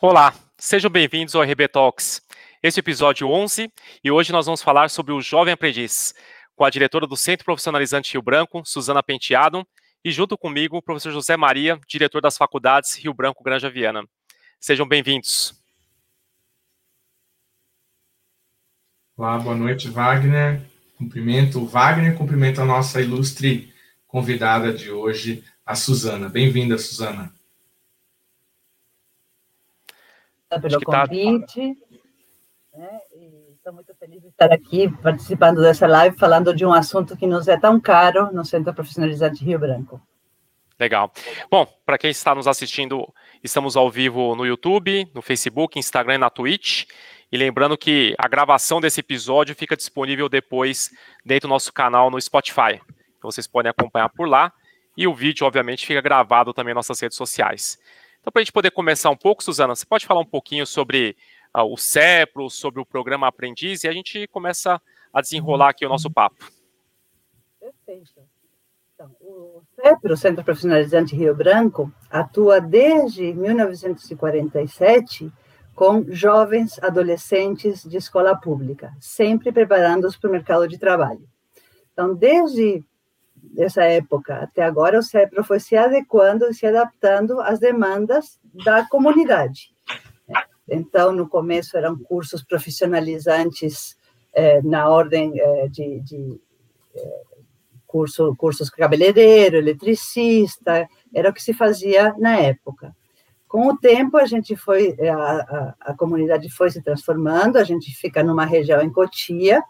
Olá, sejam bem-vindos ao RB Talks. Esse é o episódio 11 e hoje nós vamos falar sobre o jovem aprendiz, com a diretora do Centro Profissionalizante Rio Branco, Suzana Penteado, e junto comigo o professor José Maria, diretor das faculdades Rio Branco Granja Viana. Sejam bem-vindos. Olá, boa noite, Wagner. Cumprimento o Wagner, cumprimento a nossa ilustre convidada de hoje, a Suzana. Bem-vinda, Suzana pelo tá convite. Tá... Né? Estou muito feliz de estar aqui participando dessa live, falando de um assunto que nos é tão caro no Centro Profissionalizante Rio Branco. Legal. Bom, para quem está nos assistindo, estamos ao vivo no YouTube, no Facebook, Instagram e na Twitch. E lembrando que a gravação desse episódio fica disponível depois dentro do nosso canal no Spotify. Então vocês podem acompanhar por lá. E o vídeo, obviamente, fica gravado também nas nossas redes sociais. Então, para a gente poder começar um pouco, Suzana, você pode falar um pouquinho sobre uh, o CEPRO, sobre o programa Aprendiz, e a gente começa a desenrolar aqui o nosso papo. Perfeito. Então, o CEPRO, Centro Profissionalizante Rio Branco, atua desde 1947 com jovens adolescentes de escola pública, sempre preparando-os para o mercado de trabalho. Então, desde dessa época até agora, o CEPRO foi se adequando e se adaptando às demandas da comunidade. Então, no começo eram cursos profissionalizantes eh, na ordem eh, de, de eh, curso, cursos cabeleireiro, eletricista, era o que se fazia na época. Com o tempo, a gente foi, a, a, a comunidade foi se transformando, a gente fica numa região em Cotia,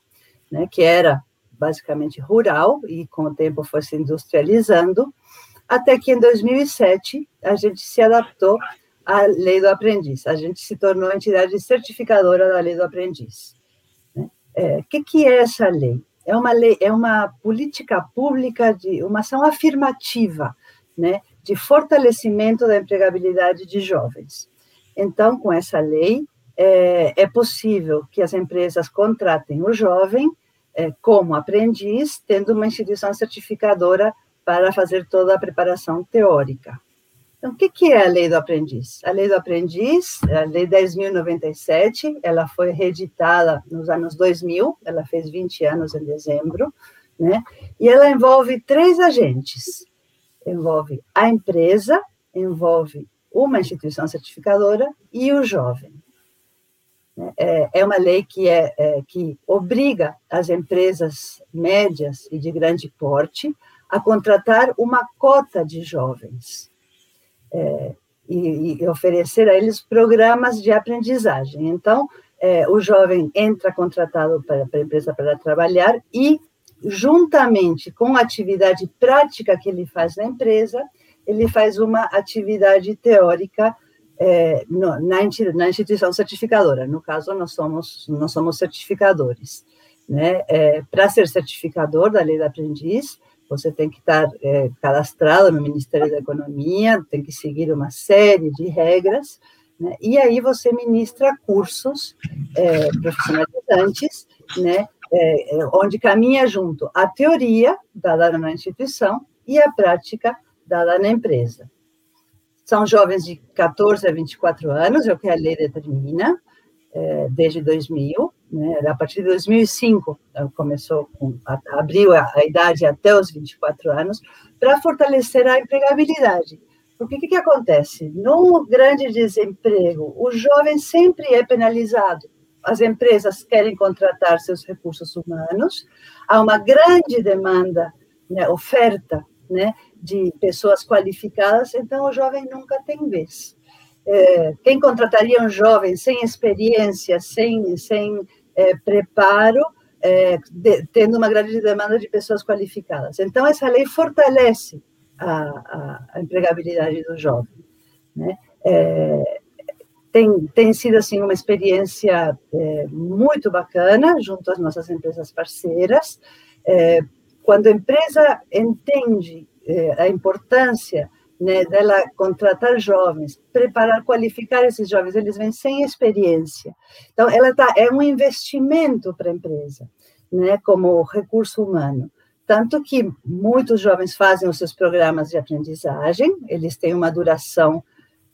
né, que era basicamente rural, e com o tempo foi se industrializando, até que em 2007 a gente se adaptou à lei do aprendiz, a gente se tornou entidade certificadora da lei do aprendiz. O né? é, que, que é essa lei? É uma lei, é uma política pública de uma ação afirmativa, né, de fortalecimento da empregabilidade de jovens. Então, com essa lei, é, é possível que as empresas contratem o jovem é, como aprendiz, tendo uma instituição certificadora para fazer toda a preparação teórica. Então, o que, que é a lei do aprendiz? A lei do aprendiz, a lei 10.097, ela foi reeditada nos anos 2000, ela fez 20 anos em dezembro, né? E ela envolve três agentes. Envolve a empresa, envolve uma instituição certificadora e o jovem. É, é uma lei que, é, é, que obriga as empresas médias e de grande porte a contratar uma cota de jovens é, e, e, oferecer a eles programas de aprendizagem. Então, é, o jovem entra contratado para, para a empresa para trabalhar e, juntamente com a atividade prática que ele faz na empresa, ele faz uma atividade teórica é, no, na, na, instituição certificadora. No caso, nós somos, nós somos certificadores. Né? É, Para ser certificador da lei do aprendiz, você tem que estar é, cadastrado no Ministério da Economia, tem que seguir uma série de regras, né? e aí você ministra cursos é, profissionalizantes, né? É, é, onde caminha junto a teoria dada na instituição e a prática dada na empresa. São jovens de 14 a 24 anos, é o que a lei determina, é, desde 2000. Né, a partir de 2005, começou, com, abriu a, a idade até os 24 anos, para fortalecer a empregabilidade. Porque o que, que acontece? No grande desemprego, o jovem sempre é penalizado. As empresas querem contratar seus recursos humanos, há uma grande demanda, né, oferta né, de pessoas qualificadas, então o jovem nunca tem vez. É, quem contrataria um jovem sem experiência, sem, sem é, preparo, é, de, tendo uma grande demanda de pessoas qualificadas? Então, essa lei fortalece a, a, a empregabilidade do jovem. Né? É, tem, tem sido assim uma experiência é, muito bacana junto às nossas empresas parceiras. É, quando a empresa entende eh, a importância né, dela contratar jovens, preparar, qualificar esses jovens, eles vêm sem experiência. Então, ela tá, é um investimento para a empresa, né, como recurso humano. Tanto que muitos jovens fazem os seus programas de aprendizagem, eles têm uma duração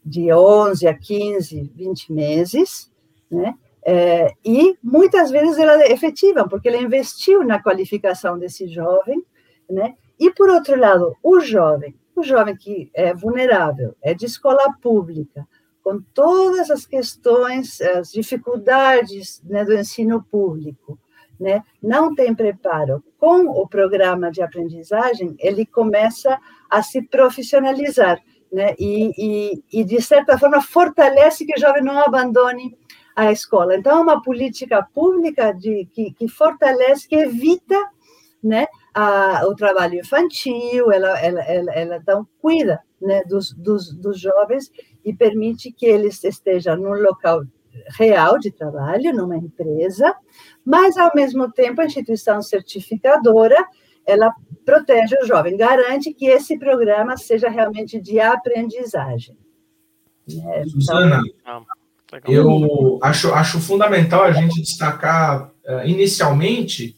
de 11 a 15, 20 meses, né? É, e muitas vezes ela é efetiva, porque ela investiu na qualificação desse jovem, né? E por outro lado, o jovem, o jovem que é vulnerável, é de escola pública, com todas as questões, as dificuldades né, do ensino público, né, não tem preparo com o programa de aprendizagem, ele começa a se profissionalizar, né, e, e, e de certa forma fortalece que o jovem não abandone a escola. Então, é uma política pública de, que, que fortalece, que evita né, a, o trabalho infantil, ela, ela, ela, ela então cuida né, dos, dos, dos jovens e permite que eles estejam num local real de trabalho, numa empresa, mas, ao mesmo tempo, a instituição certificadora, ela protege o jovem, garante que esse programa seja realmente de aprendizagem. É, Suzana, então, eu acho, acho fundamental a gente destacar, uh, inicialmente,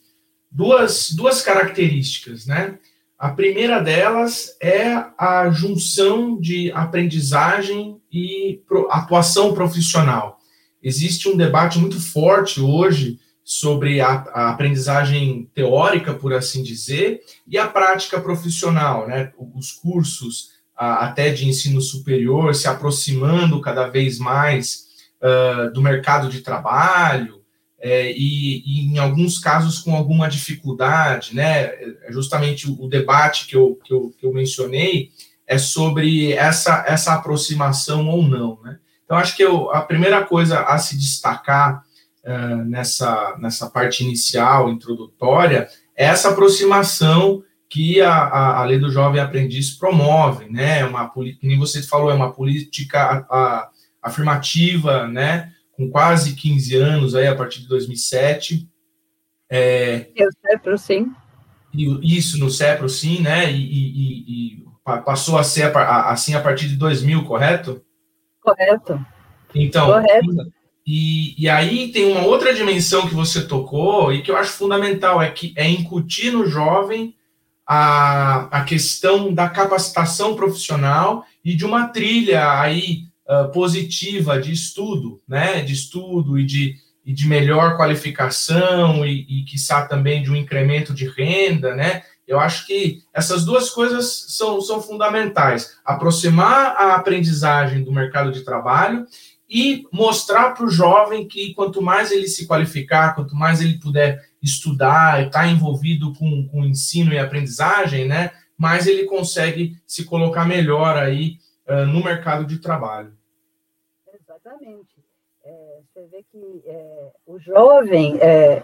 duas, duas características, né? A primeira delas é a junção de aprendizagem e atuação profissional. Existe um debate muito forte hoje sobre a, a, aprendizagem teórica, por assim dizer, e a prática profissional, né? Os cursos a, até de ensino superior se aproximando cada vez mais uh, do mercado de trabalho, é, e, e, em alguns casos com alguma dificuldade, né? É justamente o, o debate que eu, que, eu, que eu mencionei é sobre essa, essa aproximação ou não, né? Então, acho que eu, a primeira coisa a se destacar uh, nessa, nessa parte inicial, introdutória, é essa aproximação que a, a, a lei do jovem aprendiz promove, né? Uma, como você falou, é uma política a, afirmativa, né? Com quase 15 anos, aí, a partir de 2007. É, o CEPRO, sim. Isso, no CEPRO, sim, né? E, e, e passou a ser assim a partir de 2000, correto? Correto. Então, correto. E, e aí tem uma outra dimensão que você tocou e que eu acho fundamental, é que é incutir no jovem a, a questão da capacitação profissional e de uma trilha aí uh, positiva de estudo, né, de estudo e de, e de melhor qualificação e, e, quiçá, também de um incremento de renda, né, eu acho que essas duas coisas são, são fundamentais. Aproximar a aprendizagem do mercado de trabalho e mostrar para o jovem que quanto mais ele se qualificar, quanto mais ele puder estudar, estar tá envolvido com, com ensino e aprendizagem, né, mais ele consegue se colocar melhor aí uh, no mercado de trabalho. Exatamente. É, você vê que é, o jovem é,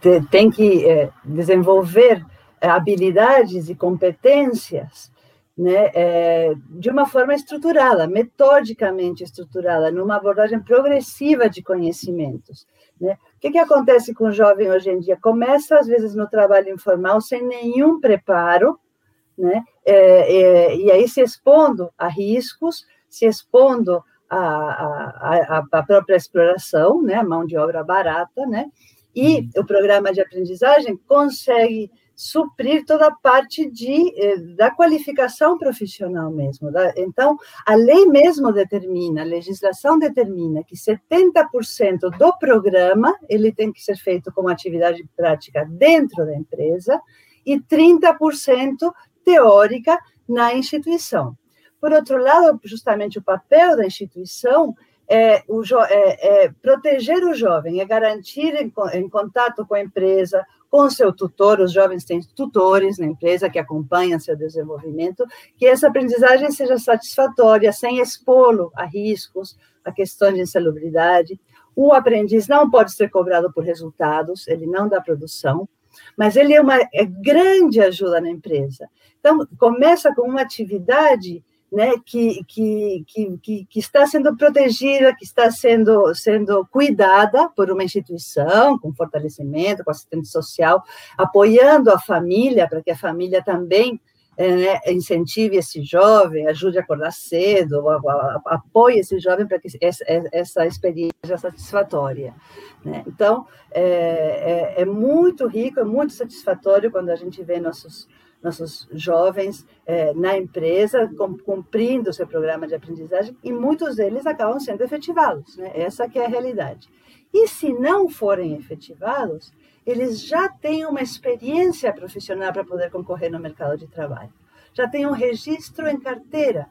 te, tem que é, desenvolver habilidades e competências né, é, de uma forma estruturada, metodicamente estruturada, numa abordagem progressiva de conhecimentos. Né? O que, que acontece com o jovem hoje em dia? Começa, às vezes, no trabalho informal, sem nenhum preparo, né? É, e aí se expondo a riscos, se expondo a, a, a, própria exploração, né, a mão de obra barata, né, e uhum. o programa de aprendizagem consegue suprir toda a parte de, eh, da qualificação profissional mesmo. Então, a lei mesmo determina, a legislação determina que 70% do programa ele tem que ser feito como atividade prática dentro da empresa e 30% teórica na instituição. Por outro lado, justamente o papel da instituição é, o, é, é proteger o jovem, é garantir em, em, contato com a empresa, com seu tutor, os jovens têm tutores na empresa que acompanham seu desenvolvimento, que essa aprendizagem seja satisfatória, sem expô-lo a riscos, a questões de insalubridade. O aprendiz não pode ser cobrado por resultados, ele não dá produção, mas ele é uma é grande ajuda na empresa. Então, começa com uma atividade né, que, que, que, que, está sendo protegida, que está sendo, sendo cuidada por uma instituição, com fortalecimento, com assistente social, apoiando a família, para que a família também é, incentive esse jovem, ajude a acordar cedo, apoie esse jovem para que essa, essa experiência seja satisfatória. Né? Então, é, é, é, muito rico, é muito satisfatório quando a gente vê nossos, nossos jovens é, na empresa cumprindo o seu programa de aprendizagem e muitos deles acabam sendo efetivados. Né? Essa que é a realidade. E se não forem efetivados, eles já têm uma experiência profissional para poder concorrer no mercado de trabalho. Já têm um registro em carteira.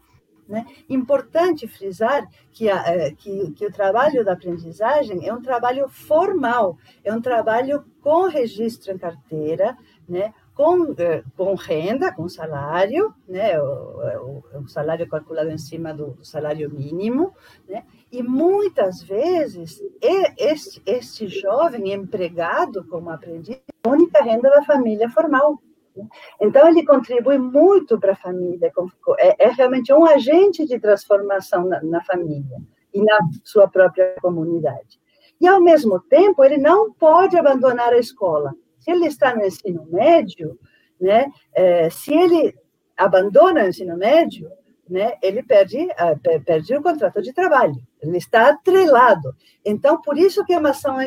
Né? Importante frisar que, a, eh, que, que, o trabalho da aprendizagem é um trabalho formal, é um trabalho com registro em carteira, né? com, eh, com renda, com salário, né? o, o, o salário calculado em cima do salário mínimo, né? E muitas vezes, este, este jovem empregado como aprendiz, é a única renda da família formal. Né? Então, ele contribui muito para a família, é, é, realmente um agente de transformação na, na família e na sua própria comunidade. E, ao mesmo tempo, ele não pode abandonar a escola. Se ele está no ensino médio, né, é, se ele abandona o ensino médio, né, ele perde, uh, perde o contrato de trabalho, ele está atrelado. Então, por isso que é uma ação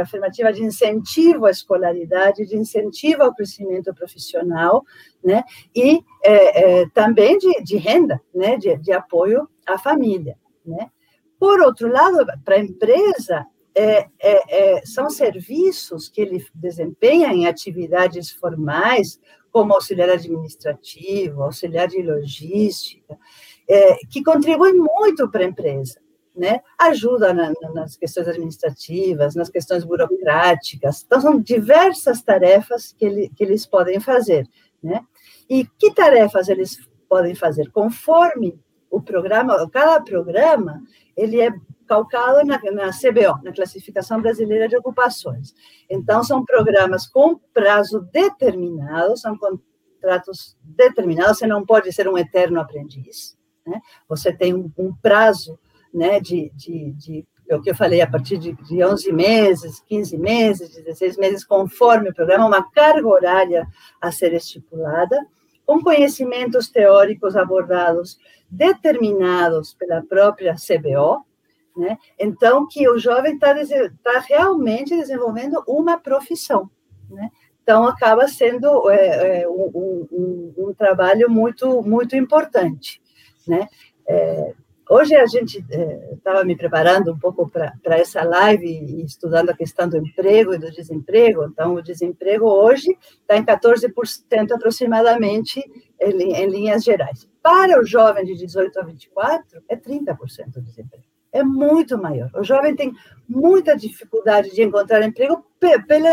afirmativa de incentivo à escolaridade, de incentivo ao crescimento profissional, né, e é, é, também de, de, renda, né, de, de apoio à família. Né. Por outro lado, para a empresa, é, é, é, são serviços que ele desempenha em atividades formais, como auxiliar administrativo, auxiliar de logística, é, que contribuem muito para a empresa. Né? Ajuda na, nas questões administrativas, nas questões burocráticas. Então, são diversas tarefas que, ele, que eles podem fazer. Né? E que tarefas eles podem fazer? Conforme o programa, cada programa, ele é calcado na, na CBO, na Classificação Brasileira de Ocupações. Então, são programas com prazo determinado, são contratos determinados, você não pode ser um eterno aprendiz, né? você tem um, um prazo né, de, de, de é o que eu falei, a partir de, de 11 meses, 15 meses, 16 meses, conforme o programa, uma carga horária a ser estipulada, com conhecimentos teóricos abordados determinados pela própria CBO, né? Então, que o jovem está tá realmente desenvolvendo uma profissão. Né? Então, acaba sendo é, é, um, um, um, trabalho muito, muito importante. Né? É, hoje a gente estava é, me preparando um pouco para essa live e estudando a questão do emprego e do desemprego. Então, o desemprego hoje está em 14% aproximadamente em, em linhas gerais. Para o jovem de 18 a 24, é 30% o desemprego é muito maior. O jovem tem muita dificuldade de encontrar emprego pelo,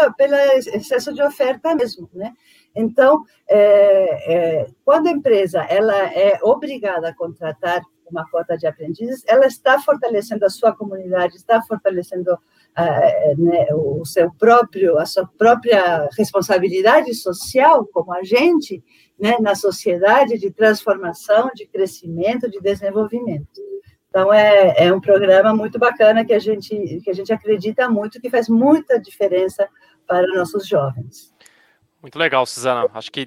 excesso de oferta mesmo, né? Então, é, é, quando a empresa ela é obrigada a contratar uma cota de aprendizes, ela está fortalecendo a sua comunidade, está fortalecendo uh, né, o seu próprio, a sua própria responsabilidade social como agente né, na sociedade de transformação, de crescimento, de desenvolvimento. Então, é, é um programa muito bacana que a, gente, que a gente acredita muito, que faz muita diferença para nossos jovens. Muito legal, Suzana. Acho que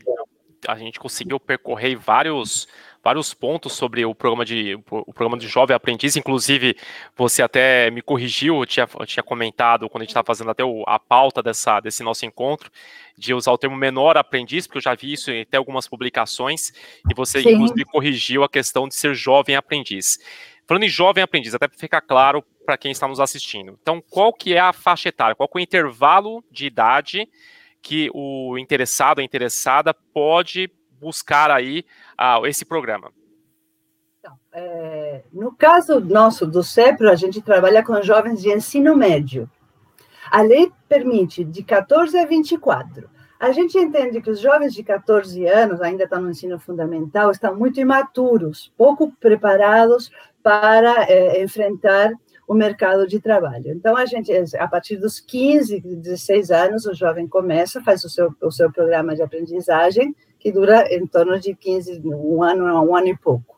a gente conseguiu percorrer vários vários pontos sobre o programa de o programa de jovem aprendiz, inclusive você até me corrigiu, eu tinha, eu tinha comentado quando a gente estava fazendo até o, a pauta dessa, desse nosso encontro, de usar o termo menor aprendiz, porque eu já vi isso em até algumas publicações, e você Sim. inclusive corrigiu a questão de ser jovem aprendiz. Falando em jovem aprendiz, até para ficar claro para quem está nos assistindo. Então, qual que é a faixa etária? Qual é o intervalo de idade que o interessado, a interessada pode buscar aí ah, esse programa? Então, é, no caso nosso do CEPRO, a gente trabalha com jovens de ensino médio. A lei permite de 14 a 24. A gente entende que os jovens de 14 anos, ainda estão no ensino fundamental, estão muito imaturos, pouco preparados para é, enfrentar o mercado de trabalho. Então, a gente, a partir dos 15, 16 anos, o jovem começa, faz o seu, o seu programa de aprendizagem, que dura em torno de 15, um ano, um ano e pouco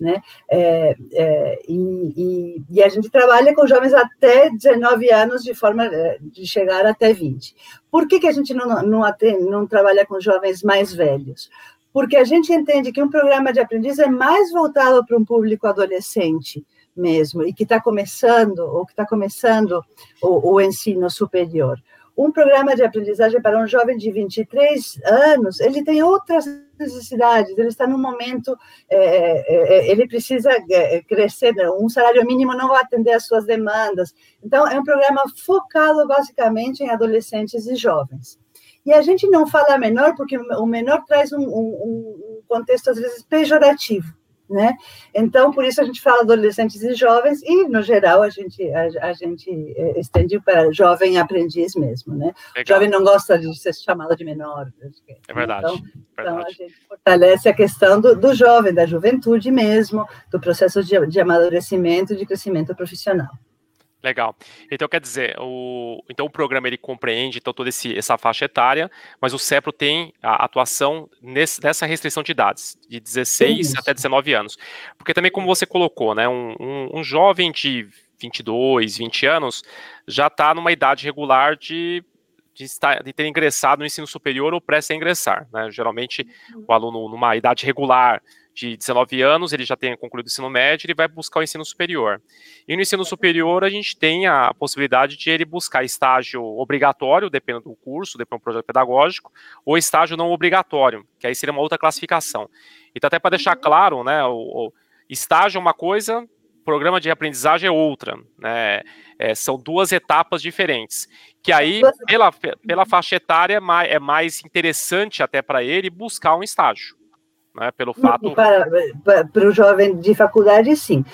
né? É, é, e, e, e, a gente trabalha com jovens até 19 anos de forma de chegar até 20. Por que, que a gente não, não, atende, não trabalha com jovens mais velhos? Porque a gente entende que um programa de aprendiz é mais voltado para um público adolescente mesmo, e que está começando, ou que está começando o, o ensino superior um programa de aprendizagem para um jovem de 23 anos, ele tem outras necessidades, ele está num momento, é, é, é ele precisa é, crescer, né? um salário mínimo não vai atender às suas demandas. Então, é um programa focado basicamente em adolescentes e jovens. E a gente não fala menor porque o menor traz um, um, um contexto, às vezes, pejorativo né? Então, por isso a gente fala adolescentes e jovens, e, no geral, a gente, a, a gente é, estende para jovem aprendiz mesmo, né? Legal. Jovem não gosta de ser chamado de menor. É verdade. Então, verdade. então a gente fortalece a questão do, do jovem, da juventude mesmo, do processo de, de amadurecimento, de crescimento profissional. Legal. Então, quer dizer, o, então o programa ele compreende então, toda esse, essa faixa etária, mas o CEPRO tem a atuação nesse, nessa restrição de idades, de 16 Isso. até 19 anos. Porque também, como você colocou, né, um, um, um jovem de 22, 20 anos já está numa idade regular de, de, estar, de ter ingressado no ensino superior ou prestes a ingressar. Né? Geralmente, uhum. o aluno numa idade regular de 19 anos, ele já tenha concluído o ensino médio, ele vai buscar o ensino superior. E no ensino superior, a gente tem a possibilidade de ele buscar estágio obrigatório, dependendo do curso, dependendo do projeto pedagógico, ou estágio não obrigatório, que aí seria uma outra classificação. Então, até para deixar uhum. claro, né, o, o, estágio é uma coisa, programa de aprendizagem é outra, né, é, são duas etapas diferentes, que aí, pela, pela faixa etária, é é mais interessante até para ele buscar um estágio né, pelo fato... Para, para, para, o jovem de faculdade, sim.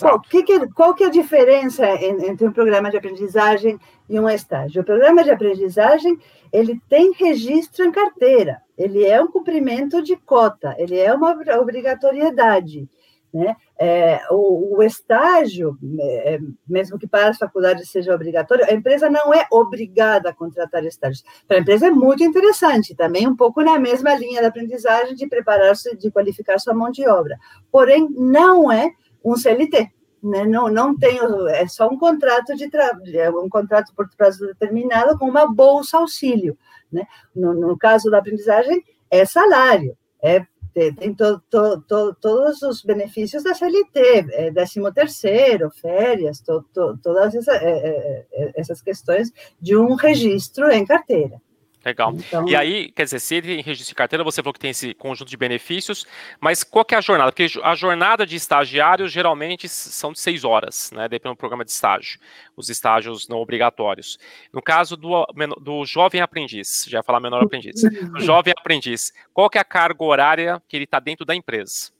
Qual que, que, qual que é a diferença entre um programa de aprendizagem e um estágio? O programa de aprendizagem, ele tem registro em carteira, ele é um cumprimento de cota, ele é uma obrigatoriedade. Né? É, o, o, estágio, é, mesmo que para as faculdades seja obrigatório, a empresa não é obrigada a contratar estágios. Para a empresa é muito interessante, também um pouco na mesma linha da aprendizagem de preparar-se, de qualificar sua mão de obra. Porém, não é um CLT. Né? Não, não tem, é só um contrato de trabalho, é um contrato por prazo determinado com uma bolsa auxílio. Né? No, no caso da aprendizagem, é salário, é tem to, to, to, todos os benefícios da CLT, é, 13 terceiro, férias, todas essa, é, é, é, essas questões de um registro em carteira. Legal. Então, e aí, quer dizer, se ele tem registro de carteira, você falou que tem esse conjunto de benefícios, mas qual que é a jornada? Porque a jornada de estagiários geralmente são de seis horas, né? Dependendo do programa de estágio, os estágios não obrigatórios. No caso do, do jovem aprendiz, já ia falar menor aprendiz, o jovem aprendiz, qual que é a carga horária que ele está dentro da empresa?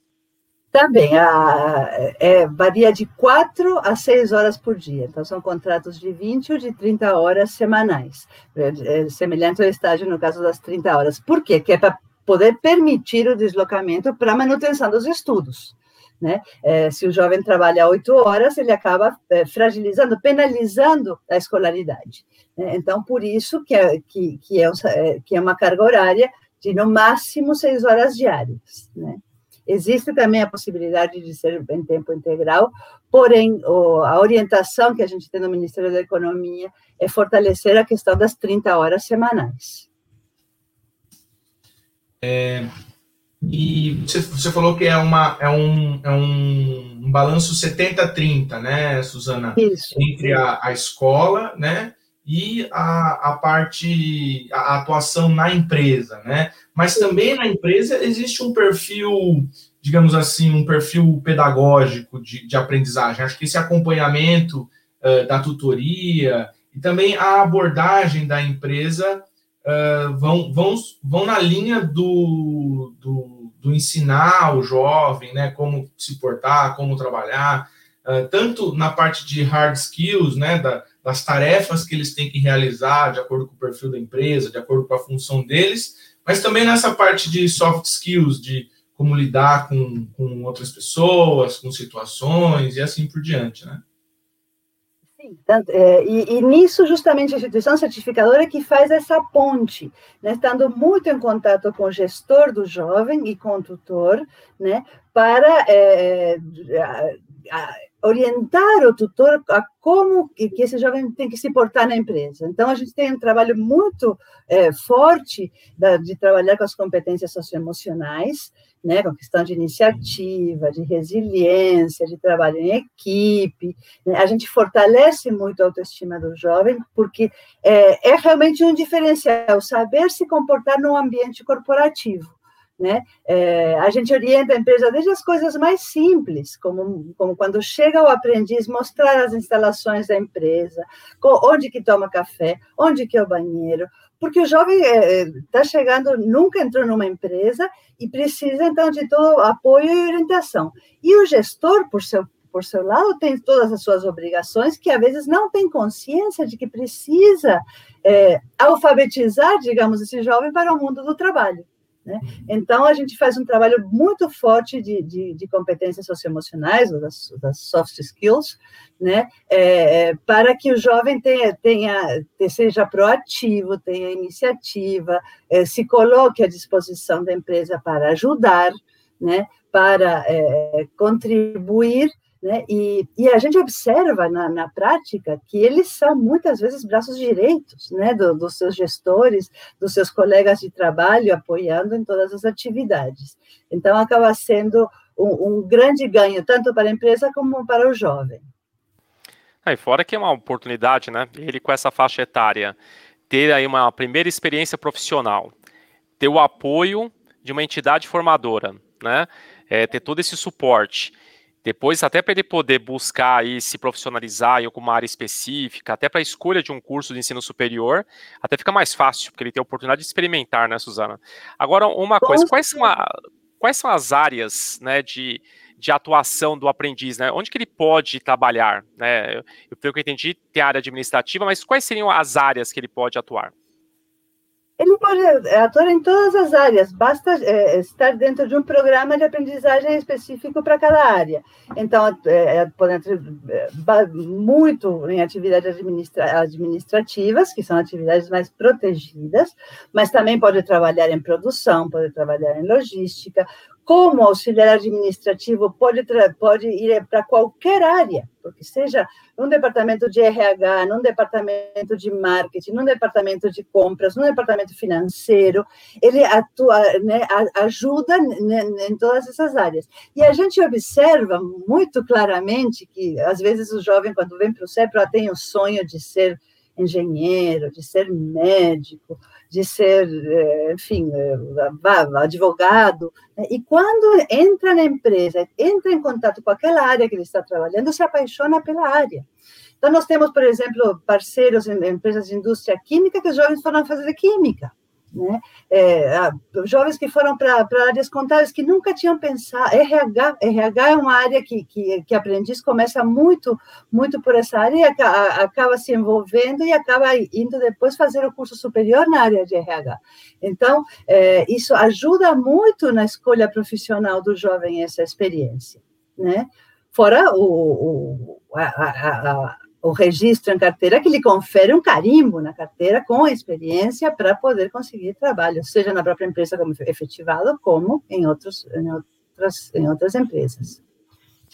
Também, a, é, varia de 4 a 6 horas por dia. Então, são contratos de 20 ou de 30 horas semanais. É, é semelhante ao estágio no caso das 30 horas. Por quê? Que é para poder permitir o deslocamento para a manutenção dos estudos. Né? É, se o jovem trabalha oito horas, ele acaba é, fragilizando, penalizando a escolaridade. Né? Então, por isso que é, que, que, é, é que é uma carga horária de, no máximo, seis horas diárias. Né? Existe também a possibilidade de ser em tempo integral, porém, a orientação que a gente tem no Ministério da Economia é fortalecer a questão das 30 horas semanais. É, e você, você, falou que é, uma, é, um, é um, um balanço 70-30, né, Suzana? Isso. Entre a, a escola, né? E a, a parte, a atuação na empresa, né? Mas também na empresa existe um perfil, digamos assim, um perfil pedagógico de, de aprendizagem. Acho que esse acompanhamento uh, da tutoria e também a abordagem da empresa uh, vão, vão, vão na linha do, do, do, ensinar o jovem, né? Como se portar, como trabalhar, uh, tanto na parte de hard skills, né? Da, das tarefas que eles têm que realizar de acordo com o perfil da empresa, de acordo com a função deles, mas também nessa parte de soft skills, de como lidar com, com outras pessoas, com situações e assim por diante, né? Sim, é, e, e, nisso justamente a instituição certificadora que faz essa ponte, né, estando muito em contato com o gestor do jovem e com o tutor, né, para é, orientar o tutor a como que, esse jovem tem que se portar na empresa. Então, a gente tem um trabalho muito é, forte da, de trabalhar com as competências socioemocionais, né, com a questão de iniciativa, de resiliência, de trabalho em equipe. Né? A gente fortalece muito a autoestima do jovem, porque é, é realmente um diferencial saber se comportar num ambiente corporativo. Né? É, a gente orienta a empresa desde as coisas mais simples, como, como quando chega o aprendiz, mostrar as instalações da empresa, onde que toma café, onde que é o banheiro, porque o jovem está é, é tá chegando, nunca entrou numa empresa e precisa, então, de todo apoio e orientação. E o gestor, por seu, por seu lado, tem todas as suas obrigações, que às vezes não tem consciência de que precisa é, alfabetizar, digamos, esse jovem para o mundo do trabalho. Né? Então, a gente faz um trabalho muito forte de, de, de competências socioemocionais, das, das, soft skills, né? É, é, para que o jovem tenha, tenha, seja proativo, tenha iniciativa, é, se coloque à disposição da empresa para ajudar, né? para é, contribuir né? E, e, a gente observa na, na, prática que eles são muitas vezes braços direitos né? Do, dos seus gestores, dos seus colegas de trabalho, apoiando em todas as atividades. Então, acaba sendo um, um grande ganho, tanto para a empresa como para o jovem. É, fora que é uma oportunidade, né? Ele com essa faixa etária ter aí uma primeira experiência profissional, ter o apoio de uma entidade formadora, né? É, ter todo esse suporte depois, até para ele poder buscar e se profissionalizar em alguma área específica, até para a escolha de um curso de ensino superior, até fica mais fácil, porque ele tem a oportunidade de experimentar, né, Suzana? Agora, uma coisa, quais são, a, quais são as áreas né, de, de atuação do aprendiz, né? Onde que ele pode trabalhar, né? Eu, pelo que eu entendi, tem a área administrativa, mas quais seriam as áreas que ele pode atuar? Ele pode é, atuar em todas as áreas, basta é, estar dentro de um programa de aprendizagem específico para cada área. Então, é, é pode é, muito em atividades administra administrativas, que são atividades mais protegidas, mas também pode trabalhar em produção, pode trabalhar em logística, como auxiliar administrativo pode, pode ir para qualquer área, porque seja num departamento de RH, num departamento de marketing, num departamento de compras, num departamento financeiro, ele atua, né, ajuda em todas essas áreas. E a gente observa muito claramente que, às vezes, o jovem, quando vem para o CEPRO, tem o sonho de ser engenheiro, de ser médico, de ser, eh, enfim, eh, advogado. Né? E quando entra na empresa, entra em contato com aquela área que ele está trabalhando, se apaixona pela área. Então, nós temos, por exemplo, parceiros em empresas de indústria química que os jovens foram fazer química né? É, jovens que foram para áreas contábeis que nunca tinham pensado. RH, RH é uma área que, que, que aprendiz começa muito, muito por essa área e acaba, acaba se envolvendo e acaba indo depois fazer o curso superior na área de RH. Então, é, isso ajuda muito na escolha profissional do jovem essa experiência, né? Fora o, o a, a, o registro em carteira que lhe confere um carimbo na carteira com experiência para poder conseguir trabalho, seja na própria empresa como efetivado, como em, outros, em, outras, em outras empresas.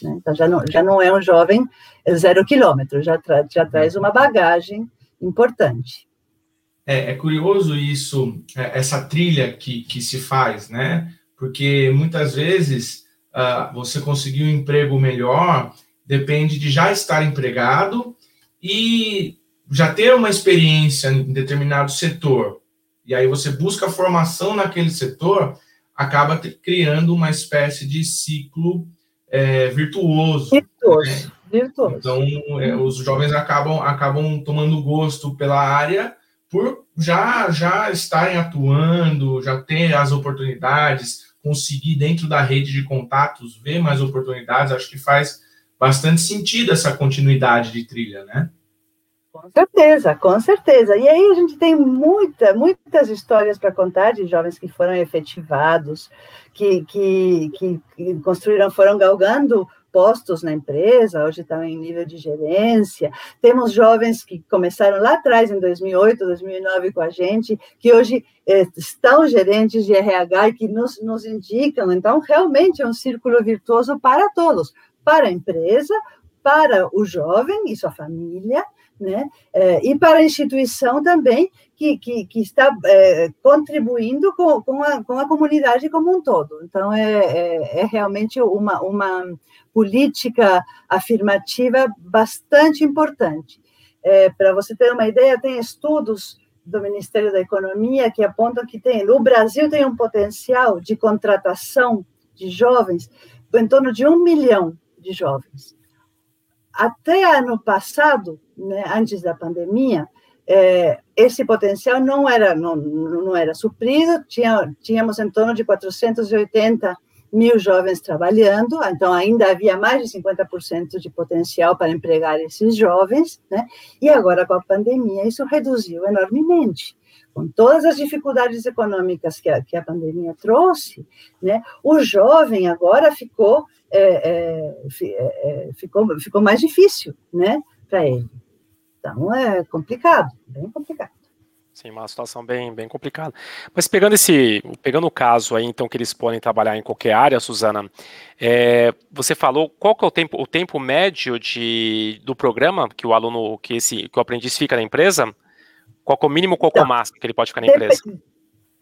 Né? Então, já não, já não é um jovem zero quilômetro, já, tra, já traz uma bagagem importante. É, é curioso isso, é, essa trilha que, que se faz, né? Porque muitas vezes uh, você conseguir um emprego melhor depende de já estar empregado e já ter uma experiência em determinado setor, e aí você busca formação naquele setor, acaba criando uma espécie de ciclo é, virtuoso. Virtuoso. Né? virtuoso. Então, é, os jovens acabam, acabam tomando gosto pela área por já, já estarem atuando, já ter as oportunidades, conseguir dentro da rede de contatos ver mais oportunidades, acho que faz bastante sentido essa continuidade de trilha, né? Com certeza, com certeza. E aí a gente tem muita, muitas histórias para contar de jovens que foram efetivados, que, que, que construíram, foram galgando postos na empresa, hoje estão em nível de gerência. Temos jovens que começaram lá atrás, em 2008, 2009, com a gente, que hoje eh, estão gerentes de RH e que nos, nos indicam. Então, realmente é um círculo virtuoso para todos, para a empresa, para o jovem e sua família, né? É, e para a instituição também, que, que, que está é, contribuindo com, com, a, com a comunidade como um todo. Então, é, é, é realmente uma, uma política afirmativa bastante importante. É, para você ter uma ideia, tem estudos do Ministério da Economia que apontam que tem, o Brasil tem um potencial de contratação de jovens em torno de um milhão de jovens. Até ano passado, né, antes da pandemia, é, esse potencial não era não, não era suprido, tinha, tínhamos em torno de 480 mil jovens trabalhando, então ainda havia mais de 50% de potencial para empregar esses jovens, né? E agora com a pandemia isso reduziu enormemente. Com todas as dificuldades econômicas que a, que a pandemia trouxe, né? O jovem agora ficou é, é, é, é ficou ficou mais difícil, né? Para ele. Então é complicado, bem complicado. Sim, uma situação bem, bem complicada. Mas pegando esse, pegando o caso aí, então, que eles podem trabalhar em qualquer área, Suzana, é, você falou qual que é o tempo, o tempo médio de, do programa que o aluno, que esse, que o aprendiz fica na empresa? Qual é o mínimo, qual é o máximo que ele pode ficar na empresa?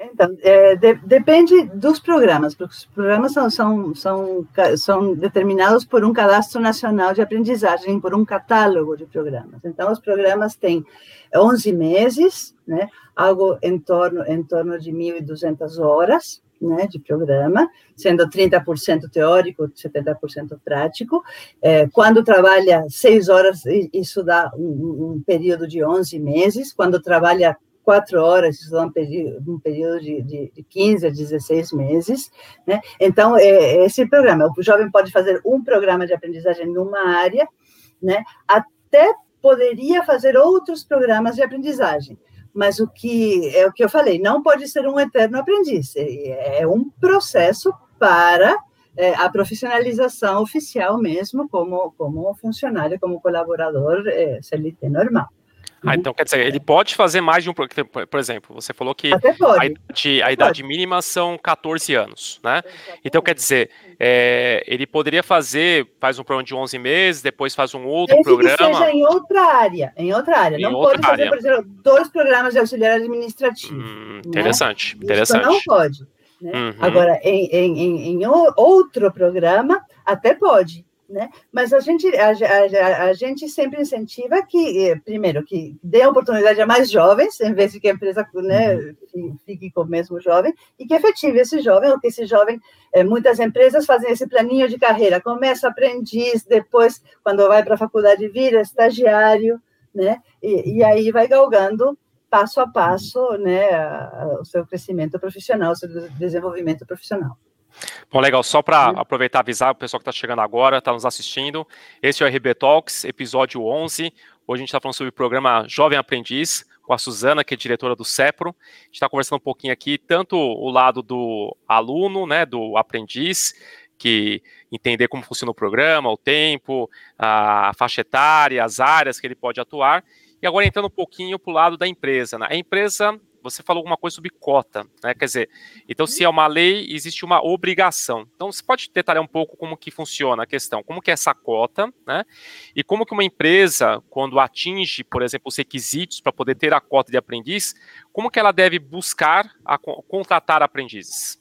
Então, é, de, depende dos programas, porque os programas são, são, são, são determinados por um cadastro nacional de aprendizagem, por um catálogo de programas. Então, os programas têm 11 meses, né, algo em torno, em torno de 1.200 horas, né, de programa, sendo 30% teórico, 70% prático. É, quando trabalha seis horas, isso dá um, um, período de 11 meses. Quando trabalha quatro horas, isso dá um período, um período de, de, de 15 a 16 meses. Né? Então, é, esse programa, o jovem pode fazer um programa de aprendizagem numa área, né? até poderia fazer outros programas de aprendizagem mas o que é o que eu falei, não pode ser um eterno aprendiz, é, é um processo para é, a profissionalização oficial mesmo, como, como funcionário, como colaborador é, CLT normal. Ah, então quer dizer, ele pode fazer mais de um. Por exemplo, você falou que a idade, a idade mínima são 14 anos, né? Então quer dizer, é, ele poderia fazer, faz um programa de 11 meses, depois faz um outro Desde programa. Que seja em outra área, em outra área. Em não outra pode fazer, por exemplo, dois programas de auxiliar administrativo. Hum, interessante, né? interessante. Isso não pode. Né? Uhum. Agora, em, em, em, em outro programa, até pode. Né? Mas a gente, a, a, a, gente sempre incentiva que, eh, primeiro, que dê oportunidade a mais jovens, em vez de que a empresa né, uhum. fique com o mesmo jovem, e que efetive esse jovem, ou que esse jovem, eh, muitas empresas fazem esse planinho de carreira, começa aprendiz, depois, quando vai para a faculdade, vira estagiário, né? E, e, aí vai galgando passo a passo, né, o seu crescimento profissional, o seu desenvolvimento profissional. Bom, legal. Só para aproveitar e avisar o pessoal que está chegando agora, está nos assistindo. Esse é o RB Talks, episódio 11. Hoje a gente está falando sobre o programa Jovem Aprendiz, com a Suzana, que é diretora do CEPRO. A gente está conversando um pouquinho aqui, tanto o lado do aluno, né, do aprendiz, que entender como funciona o programa, o tempo, a faixa etária, as áreas que ele pode atuar. E agora entrando um pouquinho para o lado da empresa. Né? A empresa você falou alguma coisa sobre cota, né? Quer dizer, então se é uma lei, existe uma obrigação. Então você pode detalhar um pouco como que funciona a questão, como que é essa cota, né? E como que uma empresa, quando atinge, por exemplo, os requisitos para poder ter a cota de aprendiz, como que ela deve buscar a, contratar aprendizes?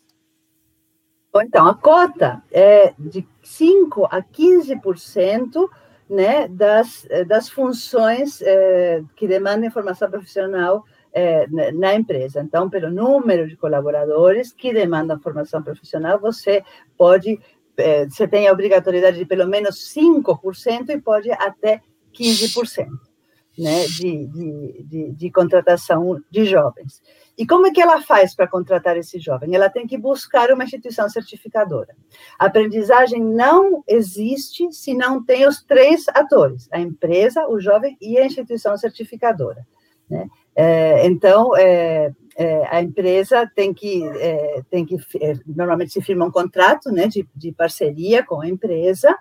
Então, a cota é de 5 a 15% né, das, das funções é, que demandam formação profissional é, na empresa. Então, pelo número de colaboradores que demandam formação profissional, você pode, é, você tem a obrigatoriedade de pelo menos 5% e pode até 15%. Né, de, de, de, de, contratação de jovens. E como é que ela faz para contratar esse jovem? Ela tem que buscar uma instituição certificadora. A aprendizagem não existe se não tem os três atores: a empresa, o jovem e a instituição certificadora. Né? É, então, é, é, a empresa tem que, é, tem que é, normalmente se firma um contrato né, de, de parceria com a empresa,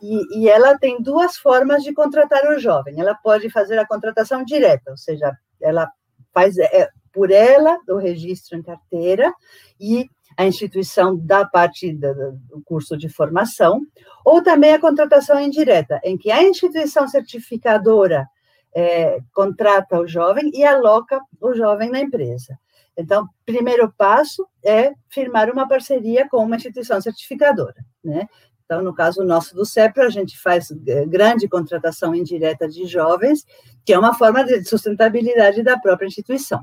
e, e, ela tem duas formas de contratar o jovem. Ela pode fazer a contratação direta, ou seja, ela faz é, por ela o registro em carteira, e a instituição da parte do curso de formação, ou também a contratação indireta, em que a instituição certificadora é, contrata o jovem e aloca o jovem na empresa. Então, primeiro passo é firmar uma parceria com uma instituição certificadora, né? Então, no caso nosso do CEPRO, a gente faz grande contratação indireta de jovens, que é uma forma de sustentabilidade da própria instituição.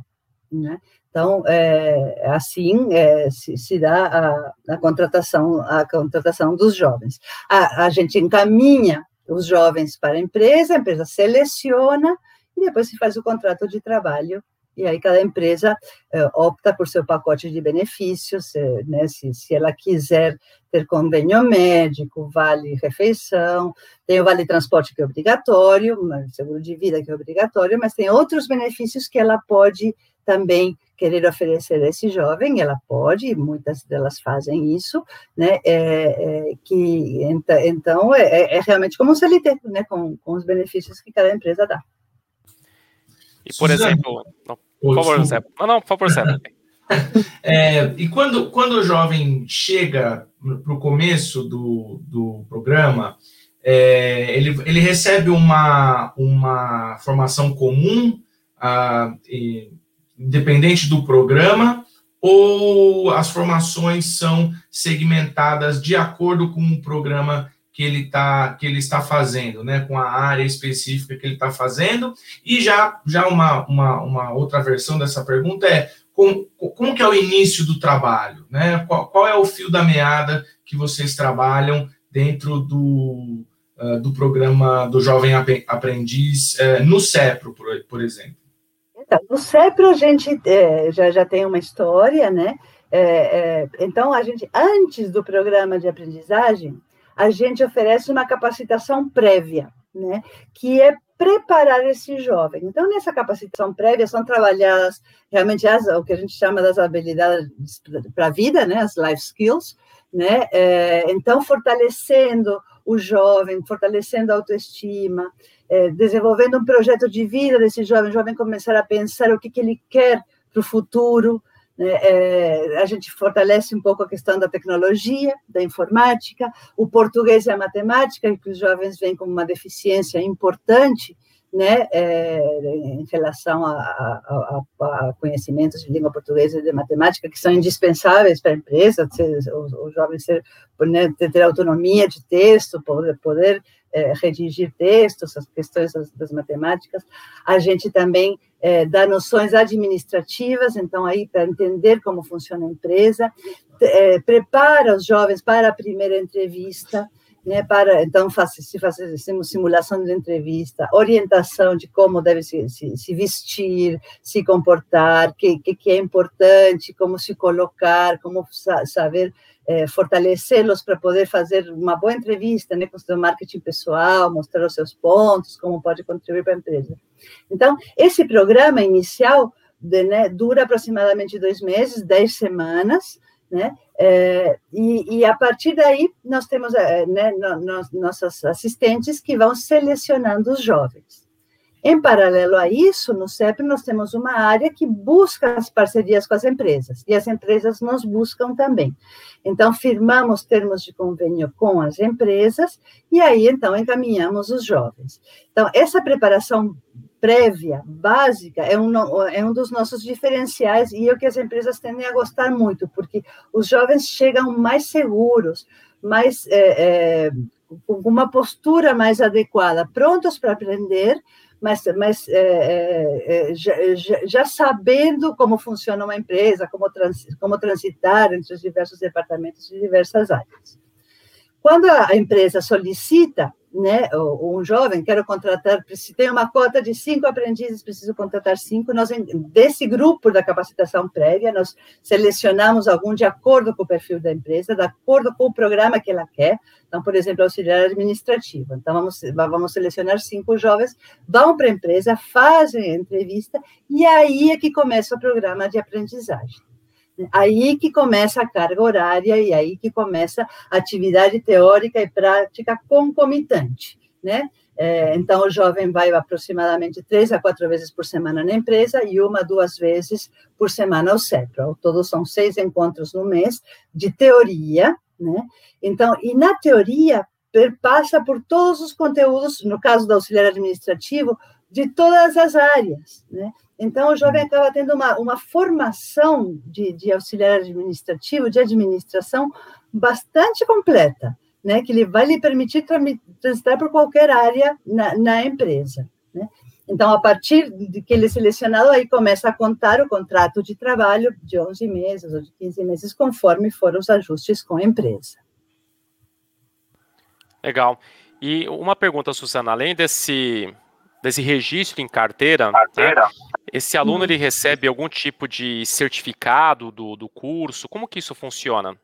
Né? Então, é, assim é, se, se, dá a, a, contratação, a contratação dos jovens. A, a gente encaminha os jovens para a empresa, a empresa seleciona e depois se faz o contrato de trabalho. E aí cada empresa é, opta por seu pacote de benefícios, é, né, se, se ela quiser ter convênio médico, vale refeição, tem o vale transporte que é obrigatório, seguro de vida que é obrigatório, mas tem outros benefícios que ela pode também querer oferecer a esse jovem, ela pode, muitas delas fazem isso, né, é, é, que então é, é, é, realmente como um CLT, né, com, com os benefícios que cada empresa dá. E, por exemplo, não, por favor, Zé. Não, não, por favor, Zé. é, e quando, quando o jovem chega para o começo do, do programa, é, ele, ele recebe uma, uma formação comum, ah, e, independente do programa, ou as formações são segmentadas de acordo com o programa que ele, tá, que ele está fazendo, né, com a área específica que ele está fazendo. E já, já uma, uma, uma, outra versão dessa pergunta é como, como que é o início do trabalho? Né? Qual, qual é o fio da meada que vocês trabalham dentro do, uh, do programa do Jovem Aprendiz uh, no CEPRO, por, por exemplo? Então, no CEPRO a gente é, já, já tem uma história, né? É, é, então, a gente, antes do programa de aprendizagem, a gente oferece uma capacitação prévia, né, que é preparar esse jovem. Então, nessa capacitação prévia são trabalhadas realmente as, o que a gente chama das habilidades para a vida, né, as life skills, né, é, então fortalecendo o jovem, fortalecendo a autoestima, é, desenvolvendo um projeto de vida desse jovem, o jovem começar a pensar o que, que ele quer para o futuro, né, é, a gente fortalece um pouco a questão da tecnologia, da informática, o português e a matemática, que os jovens veem como uma deficiência importante, né, é, em relação a, a, a, conhecimentos de língua portuguesa e de matemática, que são indispensáveis para a empresa, os, jovens ter, né, ter autonomia de texto, poder, poder é, redigir textos, as questões das, das matemáticas. A gente também é, dá noções administrativas, então, aí, para entender como funciona a empresa, é, prepara os jovens para a primeira entrevista, né, para, então, se faz simulação de entrevista, orientação de como deve se, se, se vestir, se comportar, o que, que, que, é importante, como se colocar, como saber é, fortalecê-los para poder fazer uma boa entrevista, né, com o seu marketing pessoal, mostrar os seus pontos, como pode contribuir para a empresa. Então, esse programa inicial de, né, dura aproximadamente dois meses, dez semanas, né, é, e, e, a partir daí nós temos é, né, no, no, nossos assistentes que vão selecionando os jovens. Em paralelo a isso, no CEP, nós temos uma área que busca as parcerias com as empresas, e as empresas nos buscam também. Então, firmamos termos de convênio com as empresas, e aí, então, encaminhamos os jovens. Então, essa preparação prévia, básica, é um, é um dos nossos diferenciais e é o que as empresas tendem a gostar muito, porque os jovens chegam mais seguros, mais é, é, com uma postura mais adequada, prontos para aprender, mas, mas é, é, é, já, já, sabendo como funciona uma empresa, como, trans, como transitar entre os diversos departamentos e diversas áreas. Quando a empresa solicita né, um jovem, quero contratar, se tem uma cota de cinco aprendizes, preciso contratar cinco, nós, desse grupo da capacitação prévia, nós selecionamos algum de acordo com o perfil da empresa, de acordo com o programa que ela quer, então, por exemplo, auxiliar administrativo, então vamos, vamos selecionar cinco jovens, vão para a empresa, fazem a entrevista, e aí é que começa o programa de aprendizagem. Aí que começa a carga horária e aí que começa a atividade teórica e prática concomitante. né? É, então, o jovem vai aproximadamente três a quatro vezes por semana na empresa e uma, duas vezes por semana ao CEPRO. Ao todo, são seis encontros no mês de teoria, né? Então, e na teoria, passa por todos os conteúdos, no caso do auxiliar administrativo, de todas as áreas, né? Então, o jovem acaba tendo uma, uma formação de, de auxiliar administrativo, de administração, bastante completa né, que ele vai lhe permitir transitar por qualquer área na, na empresa. Né? Então, a partir de que ele é selecionado, aí começa a contar o contrato de trabalho de 11 meses ou de 15 meses, conforme foram os ajustes com a empresa. Legal. E uma pergunta, Susana, além desse, desse registro em carteira, carteira. Né, esse aluno ele recebe algum tipo de certificado do, do curso? Como que isso funciona?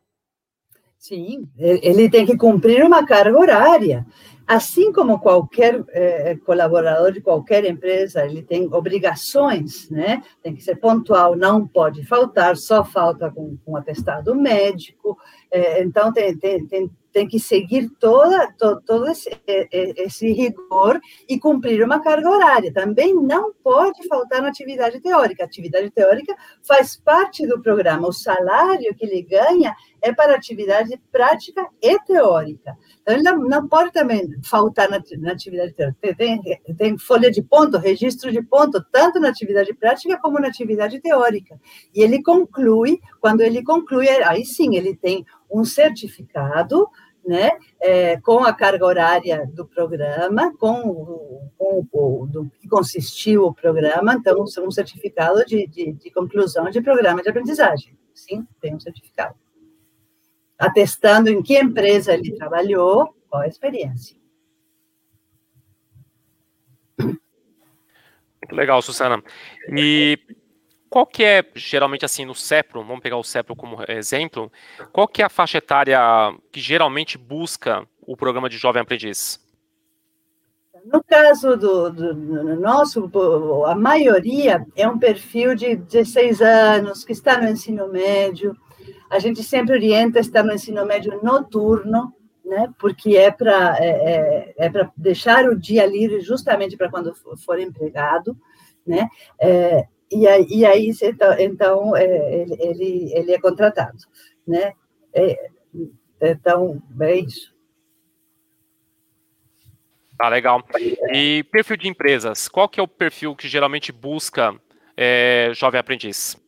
Sim, ele tem que cumprir uma carga horária. Assim como qualquer é, colaborador de qualquer empresa, ele tem obrigações, né? Tem que ser pontual, não pode faltar, só falta com, com atestado médico. É, então, tem, tem, tem, tem que seguir toda, to, todo esse, esse rigor e cumprir uma carga horária. Também não pode faltar na atividade teórica. A atividade teórica faz parte do programa. O salário que ele ganha é para atividade prática e teórica. Então, ele não, não pode também faltar na, na atividade teórica. Tem, tem, folha de ponto, registro de ponto, tanto na atividade prática como na atividade teórica. E ele conclui, quando ele conclui, aí sim, ele tem um certificado, né, é, com a carga horária do programa, com, com o do que consistiu o programa, então, um certificado de, de, de conclusão de programa de aprendizagem. Sim, tem um certificado atestando em que empresa ele trabalhou, qual a experiência. Muito legal, Susana. E qual que é, geralmente assim, no CEPRO, vamos pegar o CEPRO como exemplo, qual que é a faixa etária que geralmente busca o programa de Jovem Aprendiz? No caso do, do, do, nosso, a maioria é um perfil de 16 anos, que está no ensino médio, a gente sempre orienta estar no ensino médio noturno, né? Porque é para é, é, é para deixar o dia livre justamente para quando for empregado, né? É, e aí, e aí então, então é, ele, ele é contratado, né? É, então é isso. Tá legal. E perfil de empresas, qual que é o perfil que geralmente busca é, jovem aprendiz?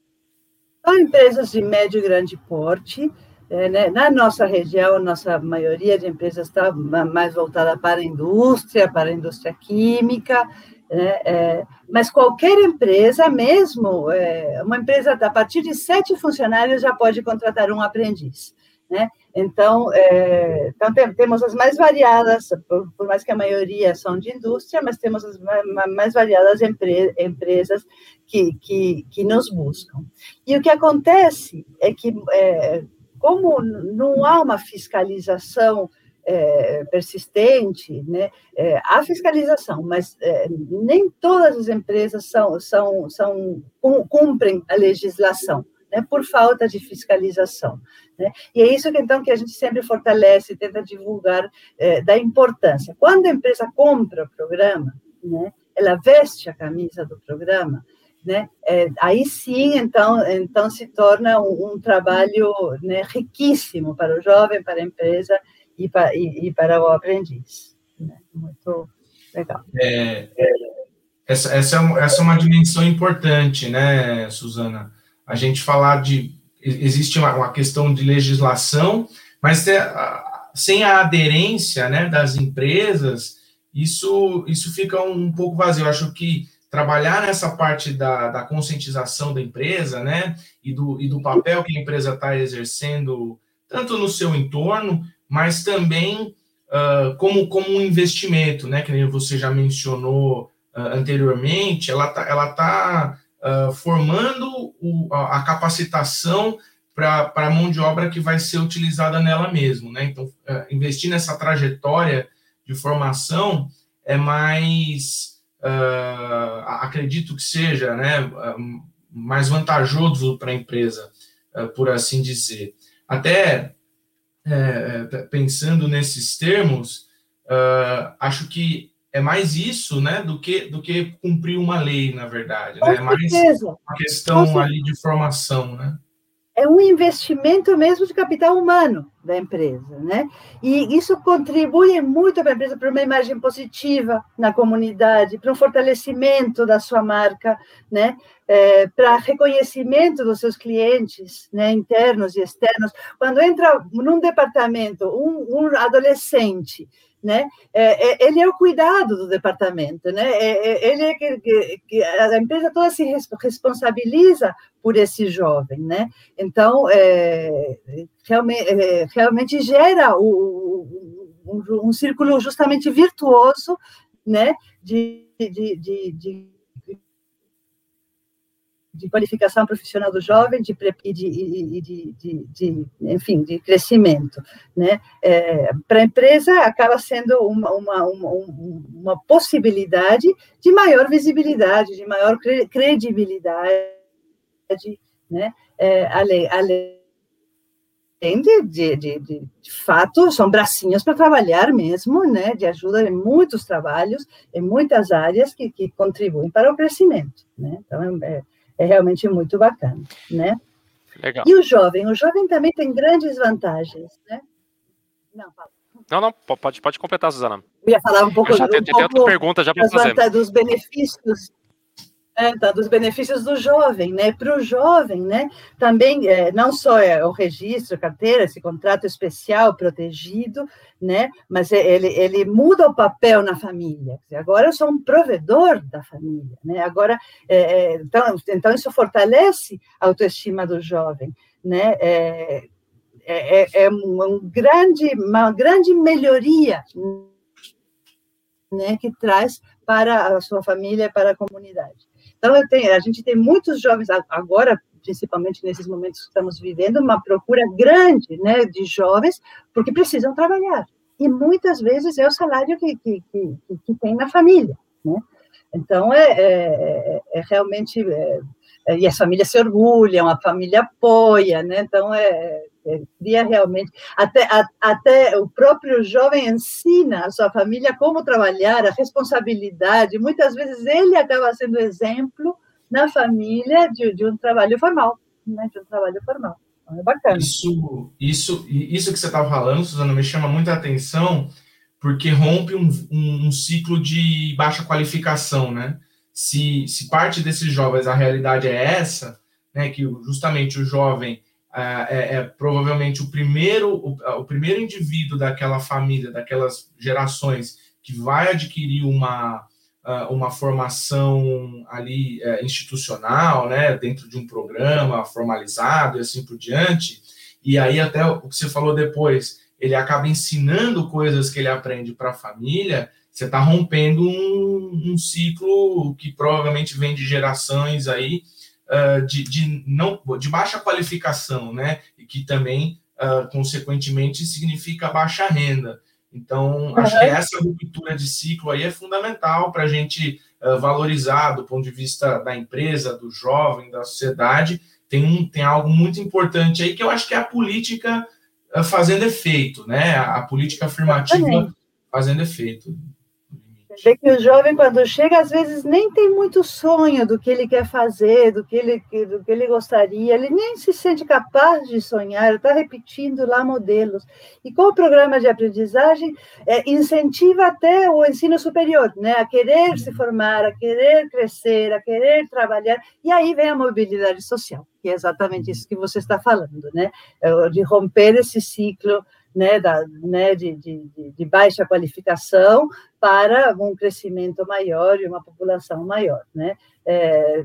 São empresas de médio e grande porte. É, né? Na nossa região, nossa maioria de empresas está mais voltada para a indústria, para a indústria química, né? é, mas qualquer empresa, mesmo é, uma empresa a partir de sete funcionários já pode contratar um aprendiz. Né? Então, é, então tem, temos as mais variadas, por, por, mais que a maioria são de indústria, mas temos as mais, variadas empre, empresas que, que, que, nos buscam. E o que acontece é que, é, como não há uma fiscalização é, persistente, né? É, há fiscalização, mas é, nem todas as empresas são, são, são, cumprem a legislação né, por falta de fiscalização. Né? E é isso que, então, que a gente sempre fortalece, tenta divulgar é, da importância. Quando a empresa compra o programa, né, ela veste a camisa do programa, né, é, aí sim, então, então se torna um, um trabalho né, riquíssimo para o jovem, para a empresa e para, e, e para o aprendiz. Né? Muito legal. É, essa, essa, é essa é uma dimensão importante, né, Suzana? A gente falar de. Existe uma, uma questão de legislação, mas sem a aderência né, das empresas, isso, isso fica um, um pouco vazio. Eu acho que trabalhar nessa parte da, da conscientização da empresa, né, e do, e do papel que a empresa está exercendo, tanto no seu entorno, mas também uh, como, como um investimento, né, que você já mencionou uh, anteriormente, ela está ela tá uh, formando o, a, capacitação para a mão de obra que vai ser utilizada nela mesmo. Né? Então, uh, investir nessa trajetória de formação é mais, uh, acredito que seja, né, mais vantajoso para a empresa, por assim dizer. Até é, pensando nesses termos, acho que é mais isso, né, do que do que cumprir uma lei, na verdade, né? É mais uma questão ali de formação, né? É um investimento mesmo de capital humano da empresa, né? E isso contribui muito para a empresa para uma imagem positiva na comunidade, para um fortalecimento da sua marca, né? É, para reconhecimento dos seus clientes, né? Internos e externos. Quando entra num departamento um, um adolescente né? É, é, ele é o cuidado do departamento, né? É, é ele é que, que, a empresa toda se responsabiliza por esse jovem, né? Então, é, realmente, é, realmente gera o, um, um, círculo justamente virtuoso, né? de, de, de, de de qualificação profissional do jovem de, de, de, de, de enfim, de crescimento. Né? É, Para a empresa, acaba sendo uma, uma, uma, uma, possibilidade de maior visibilidade, de maior credibilidade, né? É, além, além de, de, de, de, fato, são bracinhos para trabalhar mesmo, né, de ajuda em muitos trabalhos, em muitas áreas que, que contribuem para o crescimento. Né? Então, é, é realmente muito bacana, né? Legal. E o jovem? O jovem também tem grandes vantagens, né? Não. Não, não, pode, pode completar, Suzana. Eu ia falar um pouco, eu já um tem, pouco outra pergunta já para fazer. dos benefícios é, tá, dos benefícios do jovem, né? Para o jovem, né? Também é, não só é o registro, carteira, esse contrato especial protegido, né? Mas é, ele, ele muda o papel na família. Agora eu sou um provedor da família, né? Agora, é, é, então, então isso fortalece a autoestima do jovem, né? É, é, um, um grande, uma grande melhoria, né? Que traz para a sua família, para a comunidade. Então, tenho, a gente tem muitos jovens, agora, principalmente nesses momentos que estamos vivendo, uma procura grande né, de jovens, porque precisam trabalhar. E muitas vezes é o salário que, que, que, que tem na família. Né? Então, é, é, é realmente. É, é, e as famílias se orgulham, a família apoia, né? Então, é, é, cria realmente. Até, a, até o próprio jovem ensina a sua família como trabalhar, a responsabilidade. Muitas vezes ele acaba sendo exemplo na família de, de um trabalho formal, né? De um trabalho formal. Então, é bacana. Isso, isso, isso que você estava falando, Suzana, me chama muita atenção, porque rompe um, um, um ciclo de baixa qualificação, né? Se, se parte desses jovens a realidade é essa, né, que justamente o jovem é, é, provavelmente o primeiro, o, o, primeiro indivíduo daquela família, daquelas gerações que vai adquirir uma, uma formação ali é, institucional, né, dentro de um programa formalizado e assim por diante, e aí até o que você falou depois, ele acaba ensinando coisas que ele aprende para a família, você está rompendo um, um ciclo que provavelmente vem de gerações aí, uh, de, de, não, de baixa qualificação, né? E que também, uh, consequentemente, significa baixa renda. Então, acho que essa ruptura de ciclo aí é fundamental para a gente uh, valorizar do ponto de vista da empresa, do jovem, da sociedade. Tem, um, tem algo muito importante aí que eu acho que é a política fazendo efeito, né? A, a política afirmativa fazendo efeito. Vê que o jovem, quando chega, às vezes nem tem muito sonho do que ele quer fazer, do que ele, do que ele gostaria, ele nem se sente capaz de sonhar, está repetindo lá modelos. E com o programa de aprendizagem, é, incentiva até o ensino superior, né? a querer se formar, a querer crescer, a querer trabalhar, e aí vem a mobilidade social, que é exatamente isso que você está falando, né? É de romper esse ciclo né, da, né, de, de, de, baixa qualificação para um crescimento maior e uma população maior. Né? É,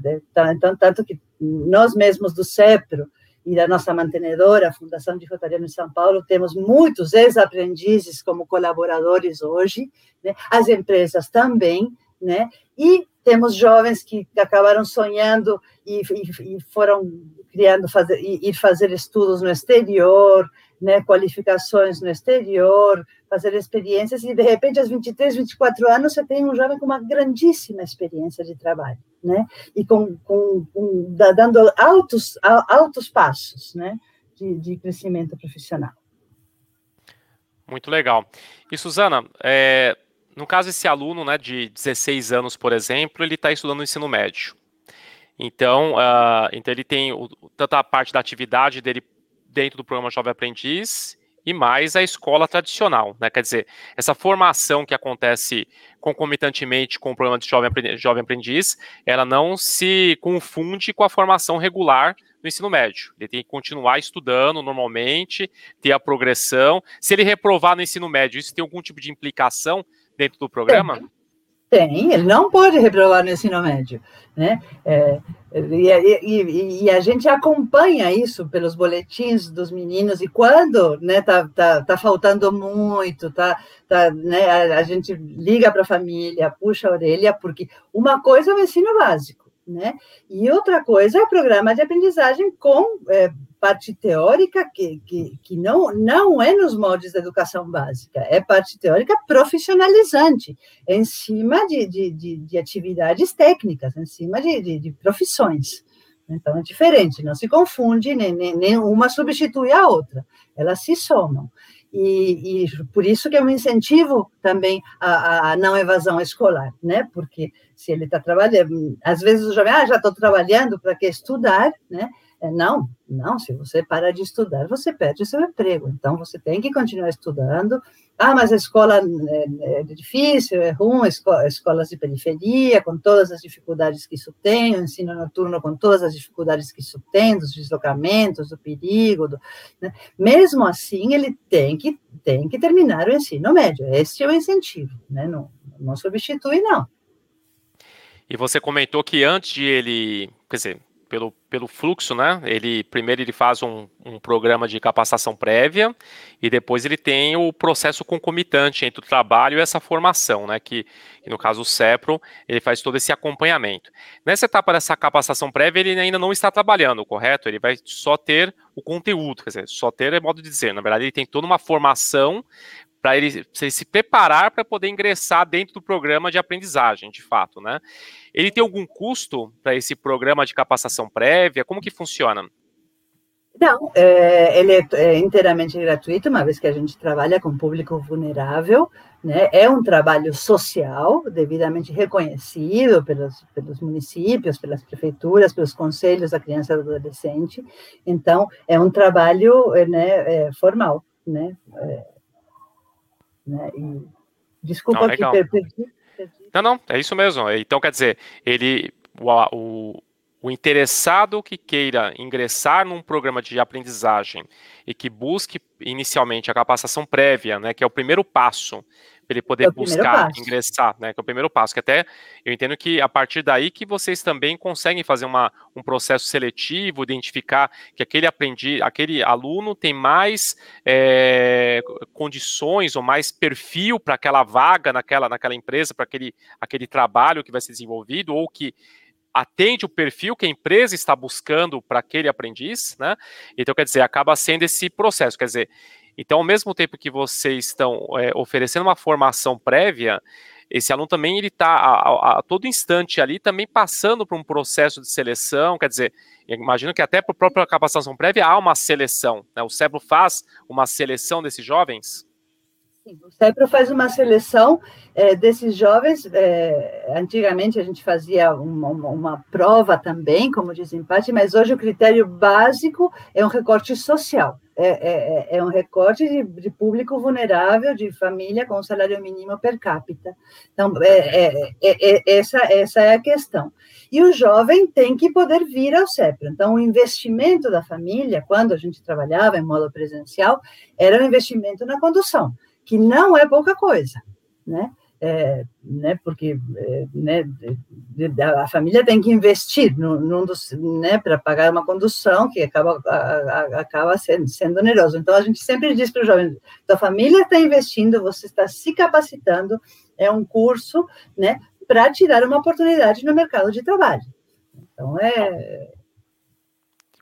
então, tanto que nós mesmos do CEPRO e da nossa mantenedora, a Fundação de Rotariano em São Paulo, temos muitos ex-aprendizes como colaboradores hoje, né? as empresas também, né? e temos jovens que acabaram sonhando e, e, e foram criando, fazer, ir fazer estudos no exterior, né, qualificações no exterior, fazer experiências, e de repente, aos 23, 24 anos, você tem um jovem com uma grandíssima experiência de trabalho, né, e com, com, com dando altos, altos passos, né, de, de crescimento profissional. Muito legal. E Suzana, é, no caso esse aluno, né, de 16 anos, por exemplo, ele está estudando no ensino médio. Então, uh, então ele tem o, tanta parte da atividade dele dentro do programa Jovem Aprendiz e mais a escola tradicional, né? Quer dizer, essa formação que acontece concomitantemente com o programa de Jovem Aprendiz, Jovem Aprendiz, ela não se confunde com a formação regular do ensino médio. Ele tem que continuar estudando normalmente, ter a progressão. Se ele reprovar no ensino médio, isso tem algum tipo de implicação dentro do programa? Tem, ele não pode reprovar no ensino médio, né? É, e, e, e, a gente acompanha isso pelos boletins dos meninos e quando, né, tá, tá, tá faltando muito, tá, tá, né, a, a gente liga para a família, puxa a orelha, porque uma coisa é o ensino básico, né? E outra coisa é o programa de aprendizagem com é, parte teórica que, que, que não, não é nos moldes da educação básica, é parte teórica profissionalizante, em cima de, de, de, de atividades técnicas, em cima de, de, de, profissões. Então, é diferente, não se confunde, nem, nem, nem uma substitui a outra, elas se somam. E, e, por isso que é um incentivo também a, a não evasão escolar, né? Porque se ele está trabalhando, às vezes o jovem, ah, já estou trabalhando, para que estudar, né? É, não, não, se você para de estudar, você perde seu emprego. Então, você tem que continuar estudando. Ah, mas a escola é, é difícil, é ruim, escolas de periferia, com todas as dificuldades que isso tem, o ensino noturno com todas as dificuldades que isso tem, dos deslocamentos, do perigo. Do, né? Mesmo assim, ele tem que, tem que terminar o ensino médio. Esse é o incentivo, né? não, não substitui, não. E você comentou que antes de ele, quer dizer, pelo, pelo fluxo, né? Ele primeiro ele faz um, um, programa de capacitação prévia e depois ele tem o processo concomitante entre o trabalho e essa formação, né? Que, que no caso o CEPRO ele faz todo esse acompanhamento. Nessa etapa dessa capacitação prévia ele ainda não está trabalhando, correto? Ele vai só ter o conteúdo, quer dizer, só ter é modo de dizer. Na verdade ele tem toda uma formação para ele, ele, se preparar para poder ingressar dentro do programa de aprendizagem, de fato, né? Ele tem algum custo para esse programa de capacitação prévia? Como que funciona? Não, é, ele é, é, inteiramente gratuito, uma vez que a gente trabalha com público vulnerável, né? É um trabalho social, devidamente reconhecido pelos, pelos municípios, pelas prefeituras, pelos conselhos da criança e do adolescente. Então, é um trabalho né, é, formal, né? Né? E, desculpa não, perdi. Não, não, é isso mesmo. Então, quer dizer, ele, o, o, o interessado que queira ingressar num programa de aprendizagem e que busque inicialmente a capacitação prévia, né, que é o primeiro passo para ele poder é buscar ingressar, né? Que é o primeiro passo. Que até eu entendo que a partir daí que vocês também conseguem fazer uma, um processo seletivo, identificar que aquele aprendi, aquele aluno tem mais é, condições ou mais perfil para aquela vaga naquela, naquela empresa, para aquele, aquele trabalho que vai ser desenvolvido, ou que atende o perfil que a empresa está buscando para aquele aprendiz, né? Então, quer dizer, acaba sendo esse processo. Quer dizer, então, ao mesmo tempo que vocês estão é, oferecendo uma formação prévia, esse aluno também ele está a, a, todo instante ali também passando por um processo de seleção, quer dizer, imagino que até para a própria capacitação prévia há uma seleção, né? o CEBRO faz uma seleção desses jovens? Sim, o CEPRO faz uma seleção é, desses jovens. É, antigamente a gente fazia uma, uma, uma, prova também, como desempate, mas hoje o critério básico é um recorte social. É, é, é, é um recorte de, de, público vulnerável, de família com salário mínimo per capita. Então, é, essa, essa é a questão. E o jovem tem que poder vir ao CEPRO. Então, o investimento da família, quando a gente trabalhava em modo presencial, era um investimento na condução que não é pouca coisa, né? É, né, porque é, né, a família tem que investir né, para pagar uma condução que acaba, a, a, acaba sendo, sendo oneroso. Então, a gente sempre diz para o jovem, a família está investindo, você está se capacitando, é um curso né, para tirar uma oportunidade no mercado de trabalho. Então, é,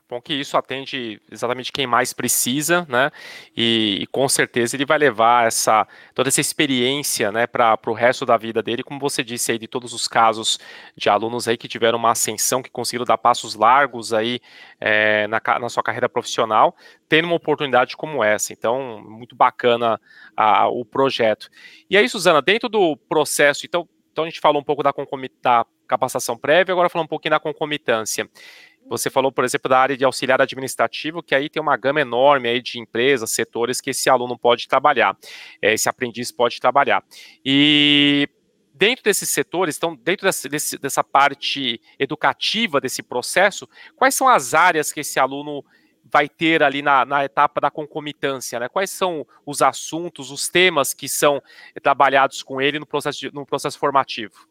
Bom que isso atende exatamente quem mais precisa, né? E, e com certeza ele vai levar essa toda essa experiência, né, para o resto da vida dele, como você disse aí de todos os casos de alunos aí que tiveram uma ascensão, que conseguiram dar passos largos aí é, na, na sua carreira profissional, tendo uma oportunidade como essa. Então, muito bacana a, o projeto. E aí, Suzana, dentro do processo, então, então a gente falou um pouco da, da capacitação prévia, agora falando um pouquinho da concomitância. Você falou, por exemplo, da área de auxiliar administrativo, que aí tem uma gama enorme aí de empresas, setores que esse aluno pode trabalhar, eh, esse aprendiz pode trabalhar. E dentro desses setores, então, dentro dessa parte educativa desse processo, quais são as áreas que esse aluno vai ter ali na, na etapa da concomitância, né? Quais são os assuntos, os temas que são trabalhados com ele no processo, de, no processo formativo?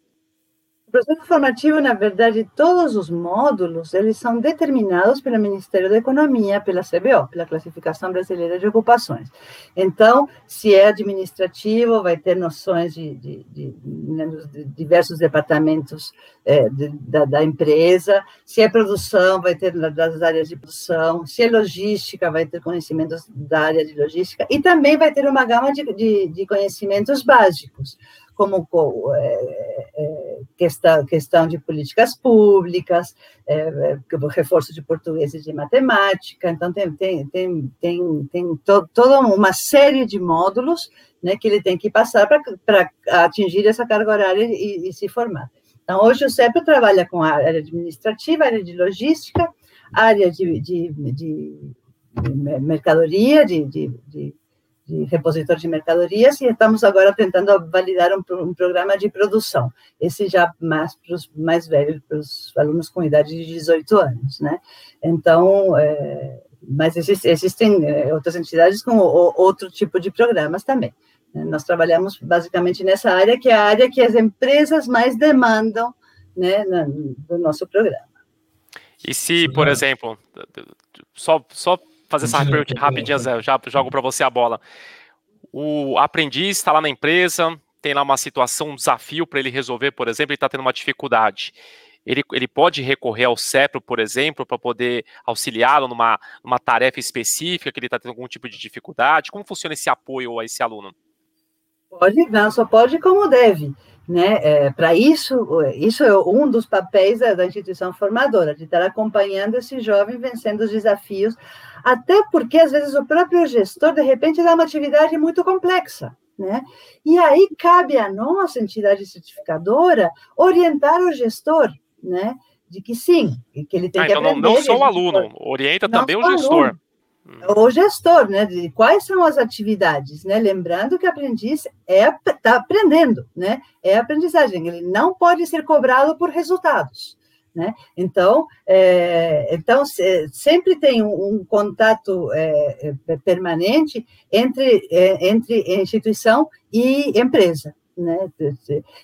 Processo formativo, na verdade, todos os módulos, eles são determinados pelo Ministério da Economia, pela CBO, pela Classificação Brasileira de Ocupações. Então, se é administrativo, vai ter noções de, de, de, de diversos departamentos é, da, da, empresa, se é produção, vai ter das áreas de produção, se é logística, vai ter conhecimentos da área de logística, e também vai ter uma gama de conhecimentos básicos, como é, é, questão, questão de políticas públicas, é, é reforço de português e de matemática, então tem, tem, tem, tem, tem to, toda uma série de módulos né, que ele tem que passar para atingir essa carga horária e, e, se formar. Então, hoje o CEP trabalha com a área administrativa, área de logística, área de, de, de, mercadoria, de de repositor de mercadorias e estamos agora tentando validar um, um programa de produção. Esse já mais para os mais velhos, para os alunos com idade de 18 anos, né? Então, é, mas existem, existem é, outras entidades com o, outro tipo de programas também. Né? Nós trabalhamos basicamente nessa área, que é a área que as empresas mais demandam né, no nosso programa. E se, por exemplo, só, só fazer essa pergunta rapidinha, Zé, já jogo para você a bola. O aprendiz está lá na empresa, tem lá uma situação, um desafio para ele resolver, por exemplo, ele está tendo uma dificuldade. Ele, ele pode recorrer ao CEPRO, por exemplo, para poder auxiliá-lo numa, numa tarefa específica que ele está tendo algum tipo de dificuldade? Como funciona esse apoio a esse aluno? Pode, não, só pode como deve. Né? É, Para isso, isso é um dos papéis da, da, instituição formadora, de estar acompanhando esse jovem vencendo os desafios, até porque às vezes o próprio gestor, de repente, dá uma atividade muito complexa. Né? E aí cabe a nossa entidade certificadora orientar o gestor, né? De que sim, que ele tem ah, que então aprender. Não, não só o aluno, orienta também o gestor. Aluno o gestor, né, de quais são as atividades, né, lembrando que o aprendiz é está aprendendo, né, é aprendizagem, ele não pode ser cobrado por resultados, né, então, é, então sempre tem um, um contato é, é, permanente entre é, entre instituição e empresa, né,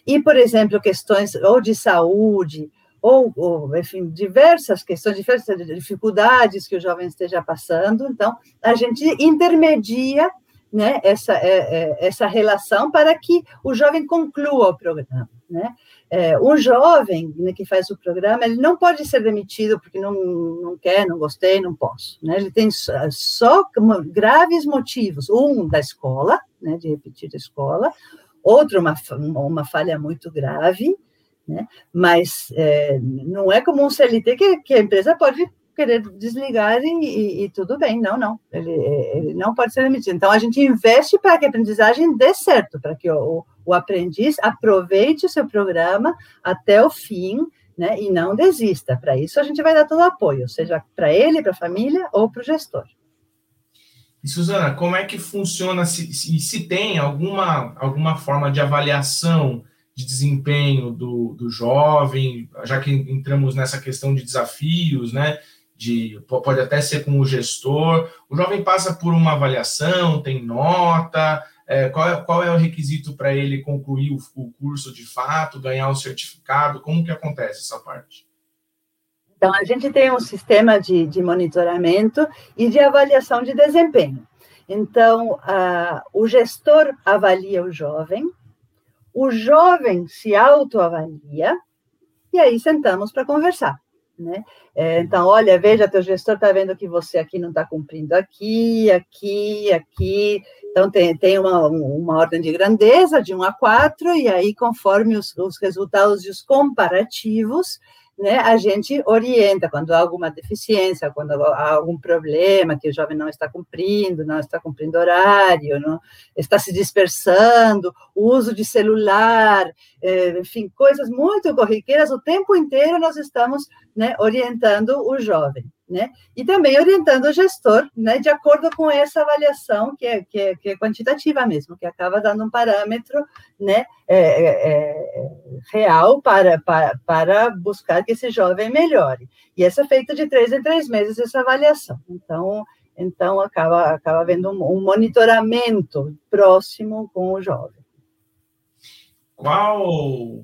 e por exemplo questões ou de saúde ou, ou, enfim, diversas questões, diversas dificuldades que o jovem esteja passando. Então, a gente intermedia né, essa, é, é, essa relação para que o jovem conclua o programa. Né? É, um jovem né, que faz o programa, ele não pode ser demitido porque não, não quer, não gostei, não posso. Né? Ele tem só, só graves motivos. Um, da escola, né, de repetir a escola. Outro, uma, uma falha muito grave né? Mas é, não é como um CLT que, que, a empresa pode querer desligar e, e, e tudo bem, não, não, ele, ele, não pode ser demitido. Então, a gente investe para que a aprendizagem dê certo, para que o, o aprendiz aproveite o seu programa até o fim, né, e não desista. Para isso, a gente vai dar todo o apoio, seja para ele, para a família ou para o gestor. E, Suzana, como é que funciona, se, se, se tem alguma, alguma forma de avaliação de desempenho do, do jovem, já que entramos nessa questão de desafios, né? De, pode até ser com o gestor. O jovem passa por uma avaliação, tem nota. É, qual, é, qual é o requisito para ele concluir o, o curso de fato, ganhar o certificado? Como que acontece essa parte? Então, a gente tem um sistema de, de monitoramento e de avaliação de desempenho. Então, o gestor avalia o jovem, o jovem se autoavalia e aí sentamos para conversar. Né? É, então, olha, veja, teu gestor está vendo que você aqui não está cumprindo aqui, aqui, aqui. Então, tem, tem uma, uma ordem de grandeza de 1 a 4, e aí, conforme os, os resultados e os comparativos, né, a gente orienta quando há alguma deficiência, quando há algum problema que o jovem não está cumprindo, não está cumprindo horário, não está se dispersando, o uso de celular, eh, enfim, coisas muito corriqueiras, o tempo inteiro nós estamos né, orientando o jovem né? E também orientando o gestor, né, de acordo com essa avaliação que é, que é, que é quantitativa mesmo, que acaba dando um parâmetro, né, é, é, é, real para, para, para buscar que esse jovem melhore. E essa é feita de três em três meses, essa avaliação. Então, então acaba, acaba havendo um, um monitoramento próximo com o jovem. Qual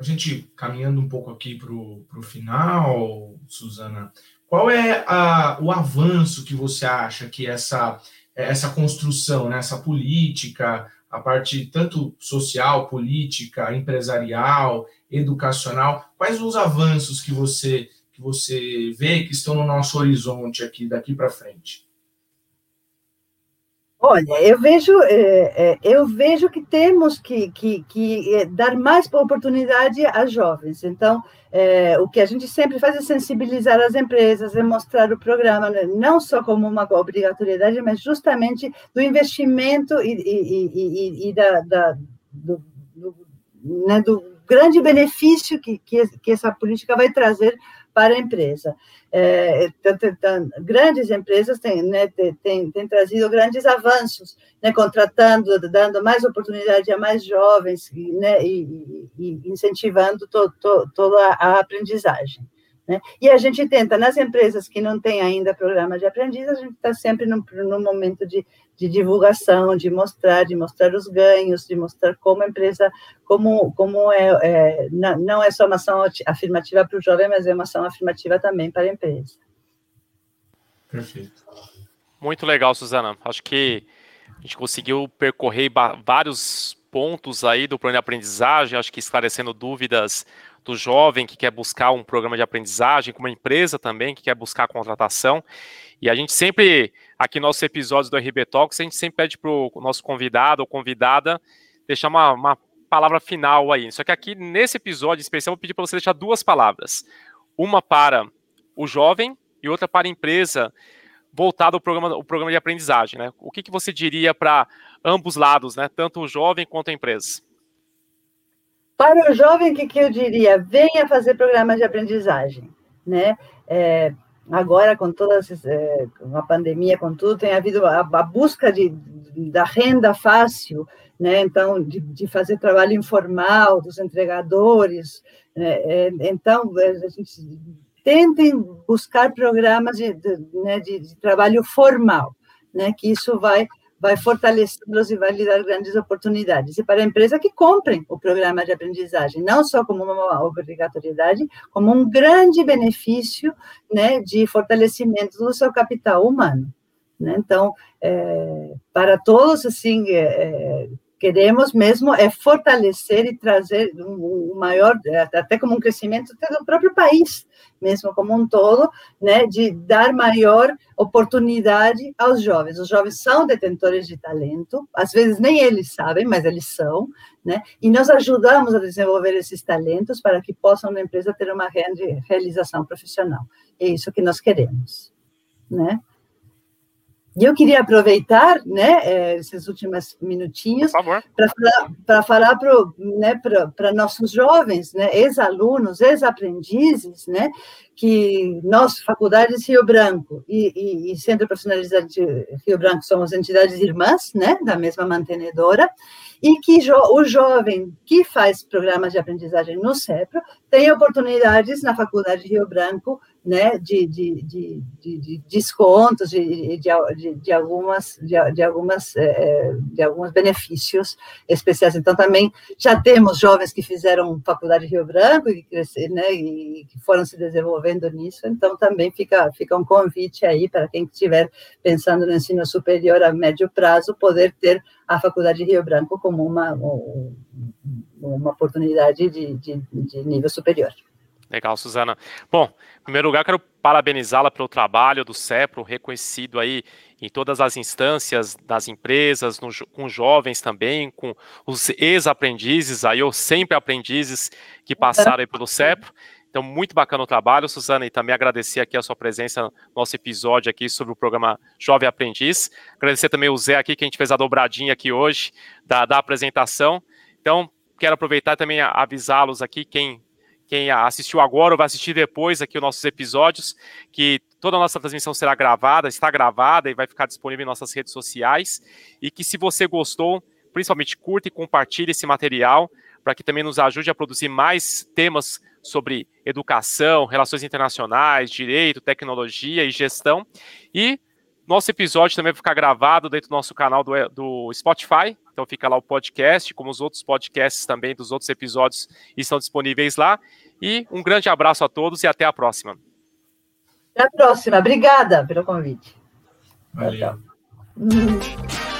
a gente caminhando um pouco aqui para o final, Suzana, qual é a, o avanço que você acha que essa, essa construção, né, essa política, a parte tanto social, política, empresarial, educacional, quais os avanços que você que você vê que estão no nosso horizonte aqui daqui para frente? Olha, eu vejo, é, é, eu vejo que temos que, que, que é, dar mais oportunidade às jovens. Então, é, o que a gente sempre faz é sensibilizar as empresas, é mostrar o programa, né, não só como uma obrigatoriedade, mas justamente do investimento e, e, e, e da, da, do, do, né, do grande benefício que, que, que essa política vai trazer para a empresa. É, grandes empresas têm, né, têm, têm, trazido grandes avanços, né, contratando, dando mais oportunidade a mais jovens né, e, e incentivando to, to, toda a aprendizagem. Né? E a gente tenta, nas empresas que não têm ainda programa de aprendiz, a gente está sempre no, momento de, de, divulgação, de mostrar, de mostrar os ganhos, de mostrar como a empresa, como, como é, é não é só uma ação afirmativa para o jovem, mas é uma ação afirmativa também para a empresa. Perfeito. Muito legal, Suzana. Acho que a gente conseguiu percorrer vários pontos aí do plano de aprendizagem, acho que esclarecendo dúvidas do jovem que quer buscar um programa de aprendizagem, como uma empresa também que quer buscar contratação. E a gente sempre, aqui nos nossos episódios do RB Talks, a gente sempre pede para o nosso convidado ou convidada deixar uma, uma palavra final aí. Só que aqui, nesse episódio especial, eu vou pedir para você deixar duas palavras. Uma para o jovem e outra para a empresa voltada ao programa, ao programa de aprendizagem. Né? O que, que você diria para ambos lados, né? tanto o jovem quanto a empresa? Para o jovem, o que, que eu diria? Venha fazer programas de aprendizagem, né? É, agora, com toda é, a pandemia, com tudo, tem havido a, a busca de, da renda fácil, né? Então, de, de fazer trabalho informal dos entregadores. Né? É, então, a gente tentem buscar programas de, de, né, de, de trabalho formal, né? Que isso vai vai fortalecê-los e vai lhe dar grandes oportunidades. E para a empresa que comprem o programa de aprendizagem, não só como uma obrigatoriedade, como um grande benefício né, de fortalecimento do seu capital humano. Né? Então, é, para todos, assim, é, queremos mesmo é fortalecer e trazer um, um, maior, até como um crescimento do próprio país, mesmo como um todo, né, de dar maior oportunidade aos jovens. Os jovens são detentores de talento, às vezes nem eles sabem, mas eles são, né, e nós ajudamos a desenvolver esses talentos para que possam na empresa ter uma realização profissional. É isso que nós queremos, né? E eu queria aproveitar né, eh, esses últimos minutinhos para falar para né, nossos jovens, né, ex-alunos, ex-aprendizes, né, que nós, Faculdades Rio Branco e, e, e Centro Profissionalizado de Rio Branco, somos entidades irmãs né, da mesma mantenedora, e que jo o jovem que faz programas de aprendizagem no CEPRO tem oportunidades na Faculdade Rio Branco né, de, de, de, de descontos, de, de, de, algumas, de, de, algumas, é, de alguns benefícios especiais. Então, também já temos jovens que fizeram faculdade Rio Branco e, né, e que foram se desenvolvendo nisso, então também fica, fica um convite aí para quem estiver pensando no ensino superior a médio prazo, poder ter a faculdade Rio Branco como uma, uma oportunidade de, de, de nível superior. Legal, Suzana. Bom, em primeiro lugar, quero parabenizá-la pelo trabalho do CEPRO, reconhecido aí em todas as instâncias das empresas, no, com jovens também, com os ex-aprendizes, aí, ou sempre aprendizes que passaram aí pelo CEPRO. Então, muito bacana o trabalho, Suzana, e também agradecer aqui a sua presença no nosso episódio aqui sobre o programa Jovem Aprendiz. Agradecer também o Zé aqui, que a gente fez a dobradinha aqui hoje da, da apresentação. Então, quero aproveitar também avisá-los aqui, quem quem assistiu agora ou vai assistir depois aqui os nossos episódios, que toda a nossa transmissão será gravada, está gravada e vai ficar disponível em nossas redes sociais. E que se você gostou, principalmente curta e compartilhe esse material, para que também nos ajude a produzir mais temas sobre educação, relações internacionais, direito, tecnologia e gestão. E nosso episódio também vai ficar gravado dentro do nosso canal do, do Spotify. Então fica lá o podcast, como os outros podcasts também dos outros episódios estão disponíveis lá. E um grande abraço a todos e até a próxima. Até a próxima. Obrigada pelo convite. Valeu.